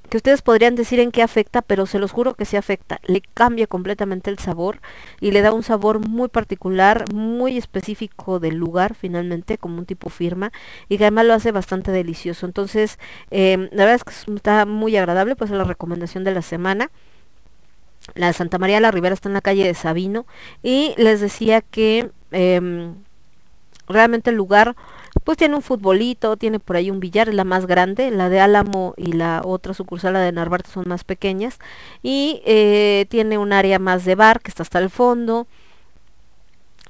Speaker 2: que ustedes podrían decir en qué afecta, pero se los juro que sí afecta. Le cambia completamente el sabor y le da un sabor muy particular, muy específico del lugar finalmente, como un tipo firma, y que además lo hace bastante delicioso. Entonces, eh, la verdad es que es- está muy agradable, pues es la recomendación de la semana. La de Santa María de la Ribera está en la calle de Sabino y les decía que em, realmente el lugar pues tiene un futbolito, tiene por ahí un billar, es la más grande, la de Álamo y la otra sucursal, la de Narvarte, son más pequeñas, y eh, tiene un área más de bar que está hasta el fondo,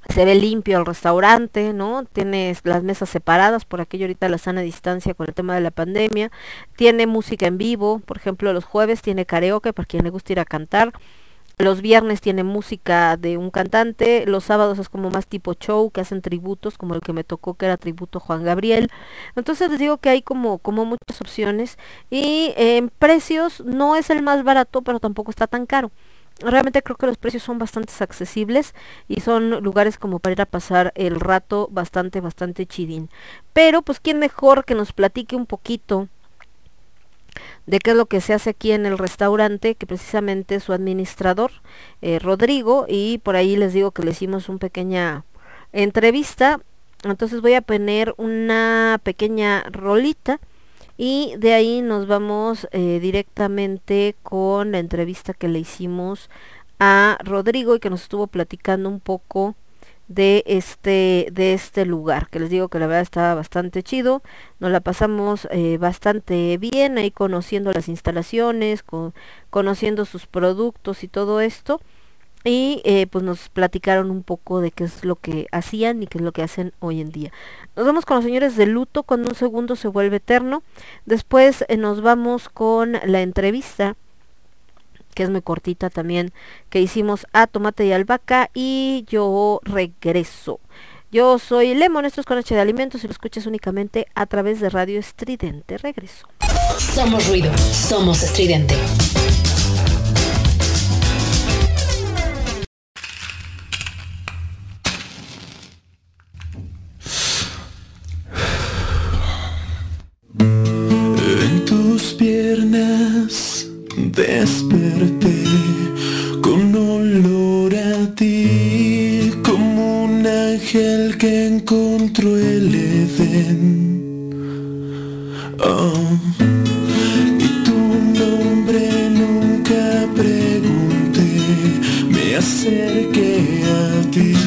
Speaker 2: se ve limpio el restaurante, ¿no? Tiene las mesas separadas, por aquello ahorita la sana distancia con el tema de la pandemia, tiene música en vivo, por ejemplo los jueves tiene karaoke para quien le gusta ir a cantar, los viernes tiene música de un cantante, los sábados es como más tipo show, que hacen tributos, como el que me tocó que era tributo Juan Gabriel. Entonces les digo que hay como, como muchas opciones y en precios no es el más barato, pero tampoco está tan caro. Realmente creo que los precios son bastante accesibles y son lugares como para ir a pasar el rato bastante, bastante chidín. Pero pues quién mejor que nos platique un poquito de qué es lo que se hace aquí en el restaurante, que precisamente su administrador, eh, Rodrigo, y por ahí les digo que le hicimos una pequeña entrevista. Entonces voy a poner una pequeña rolita y de ahí nos vamos eh, directamente con la entrevista que le hicimos a Rodrigo y que nos estuvo platicando un poco de este de este lugar que les digo que la verdad está bastante chido nos la pasamos eh, bastante bien ahí conociendo las instalaciones con, conociendo sus productos y todo esto y eh, pues nos platicaron un poco de qué es lo que hacían y qué es lo que hacen hoy en día. Nos vamos con los señores de luto cuando un segundo se vuelve eterno. Después eh, nos vamos con la entrevista que es muy cortita también, que hicimos a Tomate y Albahaca y yo regreso. Yo soy Lemon, esto es con H de Alimentos y lo escuchas únicamente a través de Radio Estridente. Regreso.
Speaker 3: Somos ruido, somos estridente.
Speaker 8: En tus piernas desperté con olor a ti, como un ángel que encontró el Edén. Oh, y tu nombre nunca pregunté, me acerqué a ti.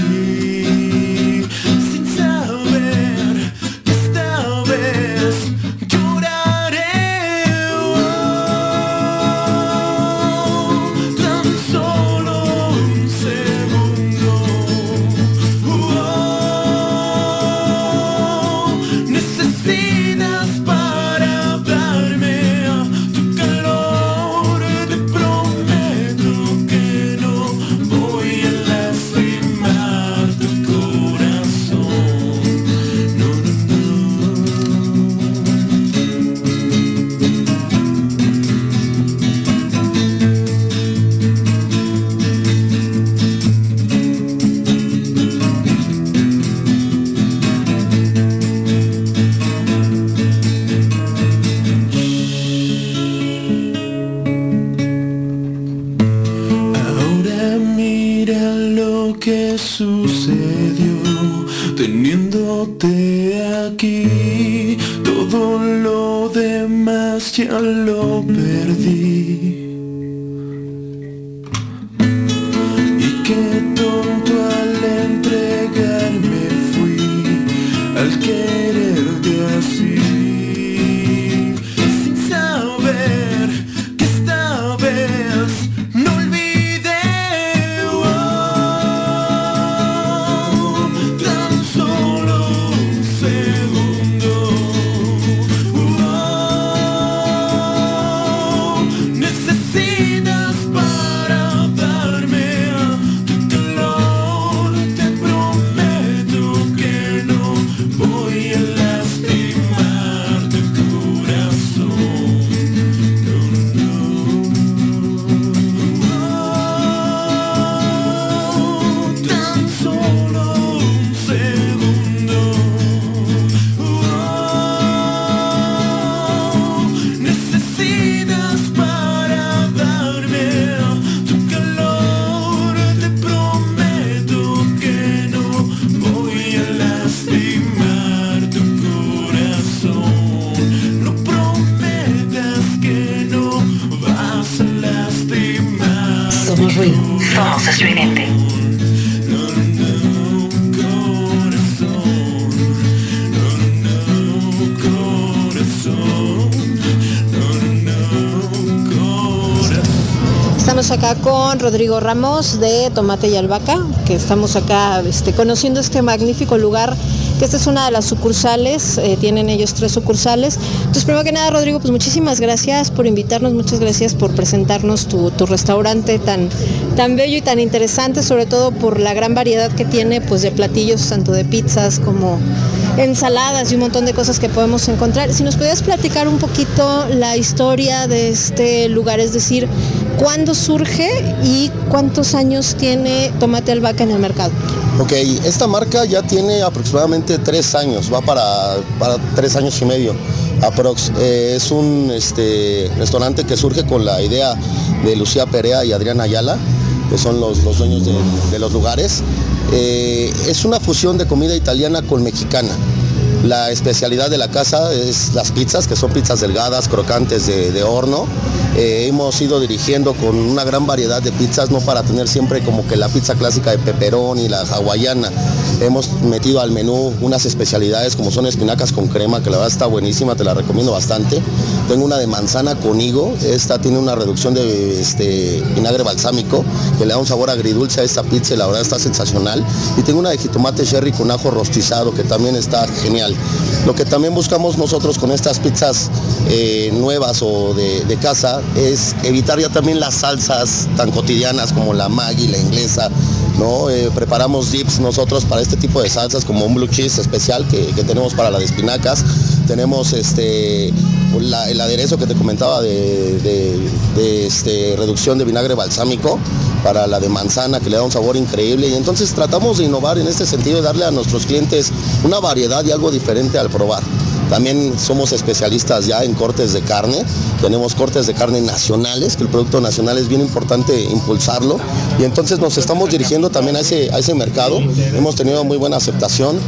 Speaker 9: Rodrigo Ramos de Tomate y Albahaca, que estamos acá este, conociendo este magnífico lugar, que esta es una de las sucursales, eh, tienen ellos tres sucursales. Entonces, primero que nada, Rodrigo, pues muchísimas gracias por invitarnos, muchas gracias por presentarnos tu, tu restaurante tan, tan bello y tan interesante, sobre todo por la gran variedad que tiene pues, de platillos, tanto de pizzas como ensaladas y un montón de cosas que podemos encontrar. Si nos podías platicar un poquito la historia de este lugar, es decir, cuándo surge y cuántos años tiene Tomate Albahaca en el mercado.
Speaker 10: Ok, esta marca ya tiene aproximadamente tres años, va para, para tres años y medio. Eh, es un este, restaurante que surge con la idea de Lucía Perea y Adrián Ayala, que son los, los dueños de, de los lugares. Eh, es una fusión de comida italiana con mexicana. La especialidad de la casa es las pizzas, que son pizzas delgadas, crocantes de, de horno. Eh, hemos ido dirigiendo con una gran variedad de pizzas, no para tener siempre como que la pizza clásica de peperón y la hawaiana. Hemos metido al menú unas especialidades como son espinacas con crema, que la verdad está buenísima, te la recomiendo bastante. Tengo una de manzana con higo, esta tiene una reducción de este, vinagre balsámico, que le da un sabor agridulce a esta pizza y la verdad está sensacional. Y tengo una de jitomate cherry con ajo rostizado, que también está genial. Lo que también buscamos nosotros con estas pizzas eh, nuevas o de, casa es evitar ya también las salsas tan cotidianas como la Maggi, la inglesa, ¿no? Eh, preparamos dips nosotros para este tipo de salsas como un blue cheese especial que, que tenemos para las espinacas. Tenemos este, el aderezo que te comentaba de, de- de, este, reducción de vinagre balsámico para la de manzana que le da un sabor increíble y entonces tratamos de innovar en este sentido y darle a nuestros clientes una variedad y algo diferente al probar. También somos especialistas ya en cortes de carne. Tenemos cortes de carne nacionales, que el producto nacional es bien importante impulsarlo. Y entonces nos estamos dirigiendo también a ese, a ese mercado. Hemos tenido muy buena aceptación.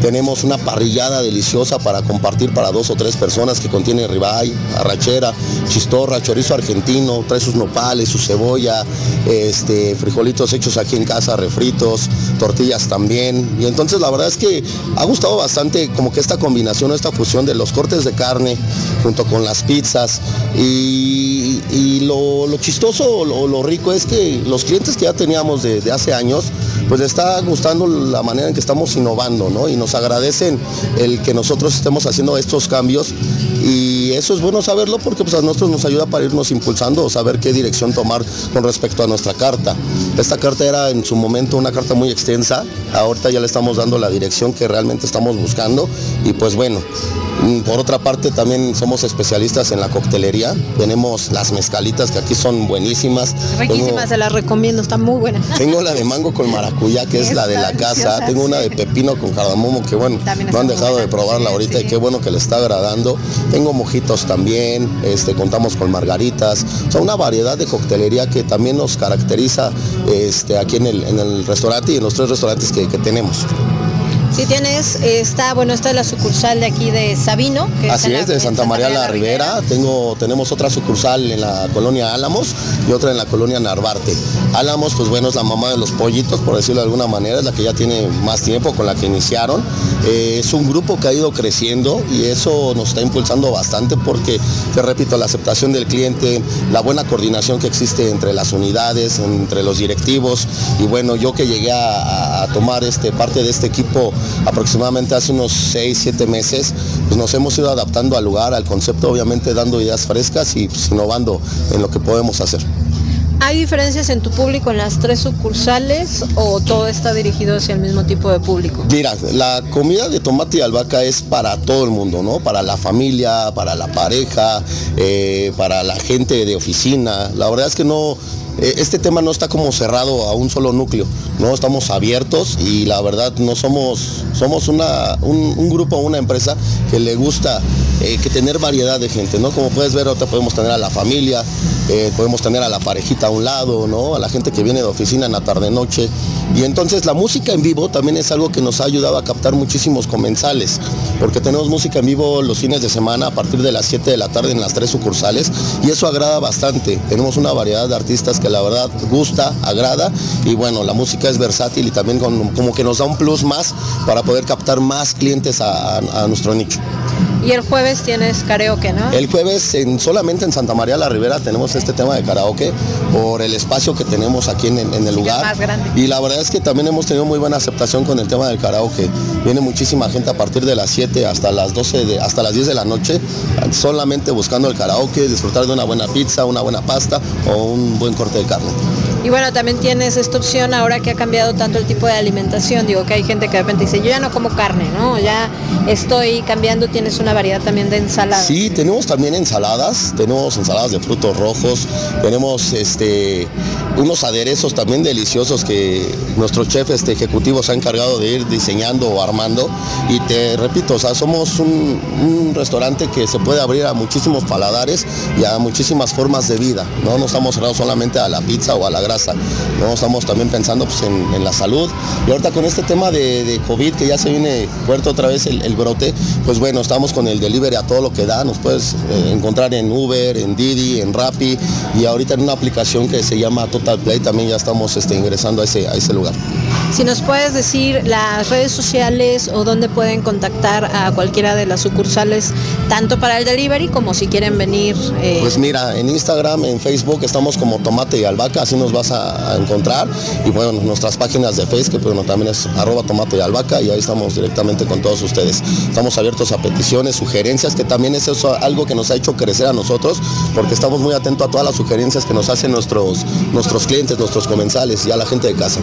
Speaker 10: Tenemos una parrillada deliciosa para compartir para dos o tres personas que contiene ribeye, arrachera, chistorra, chorizo argentino, trae sus nopales, su cebolla, este, frijolitos hechos aquí en casa, refritos, tortillas también. Y entonces la verdad es que ha gustado bastante como que esta combinación, esta fusión de los cortes de carne junto con las pizzas. Y, y lo, chistoso o lo, rico es que los clientes que ya teníamos de, hace años, pues les está gustando la manera en que estamos innovando, ¿no? Y nos agradecen el que nosotros estemos haciendo estos cambios y eso es bueno saberlo porque pues a nosotros nos ayuda para irnos impulsando o saber qué dirección tomar con respecto a nuestra carta. Esta carta era en su momento una carta muy extensa, ahorita ya le estamos dando la dirección que realmente estamos buscando y pues bueno, por otra parte también somos especialistas en la coctelería, tenemos las mezcalitas que aquí son buenísimas.
Speaker 9: Riquísimas,
Speaker 10: Tengo-
Speaker 9: se las recomiendo, está muy buena.
Speaker 10: tengo la de mango con maracuyá, que es la de la casa. Tengo una de pepino con cardamomo, que bueno, no han dejado de probarla
Speaker 9: Sí,
Speaker 10: ahorita y qué bueno que le está agradando. Tengo mojitos también, este, contamos con margaritas. O sea, una variedad de coctelería que también nos caracteriza este, aquí en el, en el restaurante y en los tres restaurantes que, que tenemos.
Speaker 9: Si tienes, está, bueno, esta es la sucursal de aquí de Sabino. que
Speaker 10: Así
Speaker 9: la-
Speaker 10: es, de Santa María la Ribera. Tengo, tenemos otra sucursal en la colonia Álamos y otra en la colonia Narvarte. Álamos, pues bueno, es la mamá de los pollitos, por decirlo de alguna manera, es la que ya tiene más tiempo con la que iniciaron. Eh, es un grupo que ha ido creciendo y eso nos está impulsando bastante porque, te repito, la aceptación del cliente, la buena coordinación que existe entre las unidades, entre los directivos y bueno, yo que llegué a, a tomar este, parte de este equipo aproximadamente hace unos 6, 7 meses, pues nos hemos ido adaptando al lugar, al concepto, obviamente dando ideas frescas y pues, innovando en lo que podemos hacer.
Speaker 9: ¿Hay diferencias en tu público en las tres sucursales o todo está dirigido hacia el mismo tipo de público?
Speaker 10: Mira, la comida de tomate y albahaca es para todo el mundo, ¿no? Para la familia, para la pareja, eh, para la gente de oficina. La verdad es que no, este tema no está como cerrado a un solo núcleo, ¿no? Estamos abiertos y la verdad no somos, somos una, un, un grupo, una empresa que le gusta eh, que tener variedad de gente, ¿no? Como puedes ver, ahorita podemos tener a la familia, eh, podemos tener a la parejita a un lado, ¿no? A la gente que viene de oficina en la tarde-noche. Y entonces la música en vivo también es algo que nos ha ayudado a captar muchísimos comensales, porque tenemos música en vivo los fines de semana a partir de las 7 de la tarde en las tres sucursales y eso agrada bastante. Tenemos una variedad de artistas que la verdad gusta, agrada y bueno, la música es versátil y también como que nos da un plus más para poder captar más clientes a nuestro nicho.
Speaker 9: Y el jueves tienes karaoke, ¿no?
Speaker 10: El jueves en, solamente en Santa María la Ribera tenemos este tema de karaoke por el espacio que tenemos aquí en, en el lugar.
Speaker 9: más grande.
Speaker 10: Y la verdad es que también hemos tenido muy buena aceptación con el tema del karaoke. Viene muchísima gente a partir de las 7 hasta las 12, de- hasta las 10 de la noche, solamente buscando el karaoke, disfrutar de una buena pizza, una buena pasta o un buen corte de carne.
Speaker 9: Y bueno, también tienes esta opción ahora que ha cambiado tanto el tipo de alimentación. Digo que hay gente que de repente dice, yo ya no como carne, ¿no? Ya estoy cambiando, tienes una variedad también de ensaladas.
Speaker 10: Sí, tenemos también ensaladas, tenemos ensaladas de frutos rojos, tenemos este unos aderezos también deliciosos que nuestro chef este ejecutivo se ha encargado de ir diseñando o armando. Y te repito, o sea, somos un, un restaurante que se puede abrir a muchísimos paladares y a muchísimas formas de vida. No, no estamos cerrados solamente a la pizza o a la grasa, no estamos también pensando pues, en, en la salud. Y ahorita con este tema de, de COVID que ya se viene fuerte otra vez el, el brote, pues bueno, estamos con el delivery a todo lo que da. Nos puedes eh, encontrar en Uber, en Didi, en Rappi y ahorita en una aplicación que se llama Total Play también ya estamos este, ingresando a ese, a ese lugar.
Speaker 9: Si nos puedes decir las redes sociales o dónde pueden contactar a cualquiera de las sucursales, tanto para el delivery como si quieren venir. eh,
Speaker 10: Pues mira, en Instagram, en Facebook estamos como Tomate y Albahaca, así nos a, encontrar. Y bueno, nuestras páginas de Facebook, bueno, también es arroba Tomate y Albahaca y ahí estamos directamente con todos ustedes. Estamos abiertos a peticiones, sugerencias, que también es eso algo que nos ha hecho crecer a nosotros, porque estamos muy atentos a todas las sugerencias que nos hacen nuestros, nuestros clientes, nuestros comensales y a la gente de casa.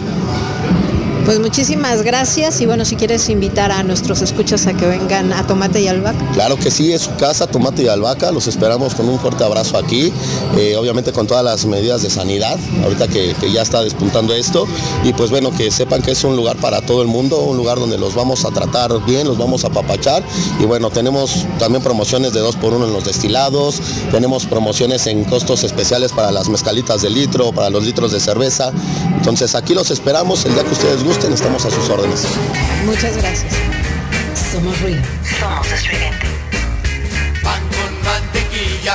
Speaker 9: Pues muchísimas gracias y bueno, si quieres invitar a nuestros escuchas a que vengan a Tomate y Albahaca.
Speaker 10: Claro que sí, es su casa, Tomate y Albahaca, los esperamos con un fuerte abrazo aquí, eh, obviamente con todas las medidas de sanidad, ahorita que, ya está despuntando esto, y pues bueno, que sepan que es un lugar para todo el mundo, un lugar donde los vamos a tratar bien, los vamos a papachar, y bueno, tenemos también promociones de 2 por 1 en los destilados, tenemos promociones en costos especiales para las mezcalitas de litro, para los litros de cerveza, entonces aquí los esperamos, el día que ustedes gusten, estamos a sus órdenes.
Speaker 9: Muchas gracias.
Speaker 3: Somos ruido.
Speaker 5: Somos estridente.
Speaker 11: Pan con mantequilla,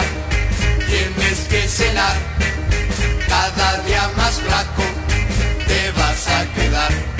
Speaker 11: tienes que cenar. Cada día más flaco te vas a quedar.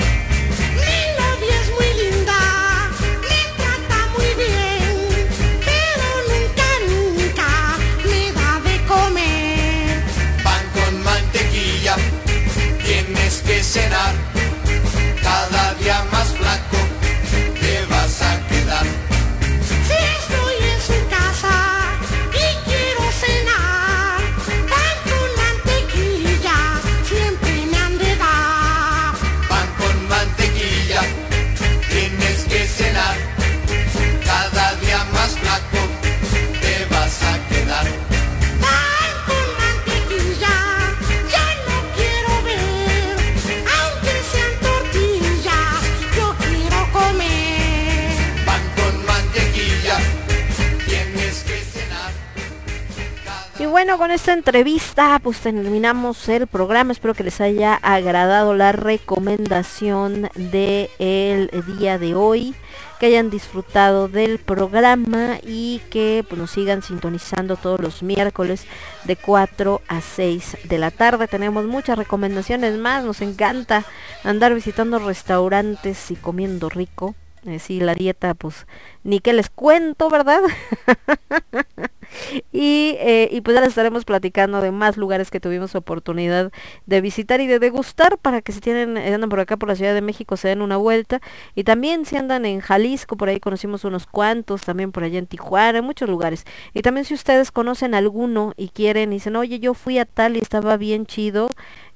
Speaker 2: Bueno, con esta entrevista pues terminamos el programa. Espero que les haya agradado la recomendación del día de hoy. Que hayan disfrutado del programa y que pues, nos sigan sintonizando todos los miércoles de 4 a 6 de la tarde. Tenemos muchas recomendaciones más. Nos encanta andar visitando restaurantes y comiendo rico. Eh, sí, la dieta, pues, ni que les cuento, ¿verdad? y, eh, y pues ya les estaremos platicando de más lugares que tuvimos oportunidad de visitar y de degustar para que si tienen, eh, andan por acá por la Ciudad de México se den una vuelta. Y también si andan en Jalisco, por ahí conocimos unos cuantos, también por allá en Tijuana, en muchos lugares. Y también si ustedes conocen alguno y quieren y dicen, oye, yo fui a tal y estaba bien chido,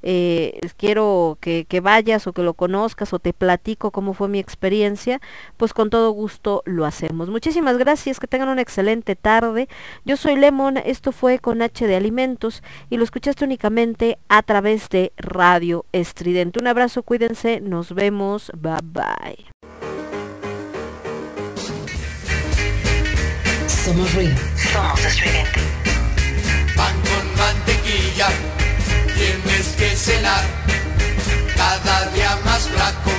Speaker 2: eh, quiero que, que vayas o que lo conozcas o te platico cómo fue mi experiencia, pues con todo gusto lo hacemos. Muchísimas gracias, que tengan una excelente tarde. Yo soy Lemon, esto fue con H de Alimentos y lo escuchaste únicamente a través de Radio Estridente. Un abrazo, cuídense, nos vemos, bye bye.
Speaker 3: Somos ruido.
Speaker 5: Somos estridente.
Speaker 11: Pan con mantequilla, que cenar, cada día más flaco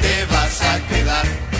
Speaker 11: te vas a quedar.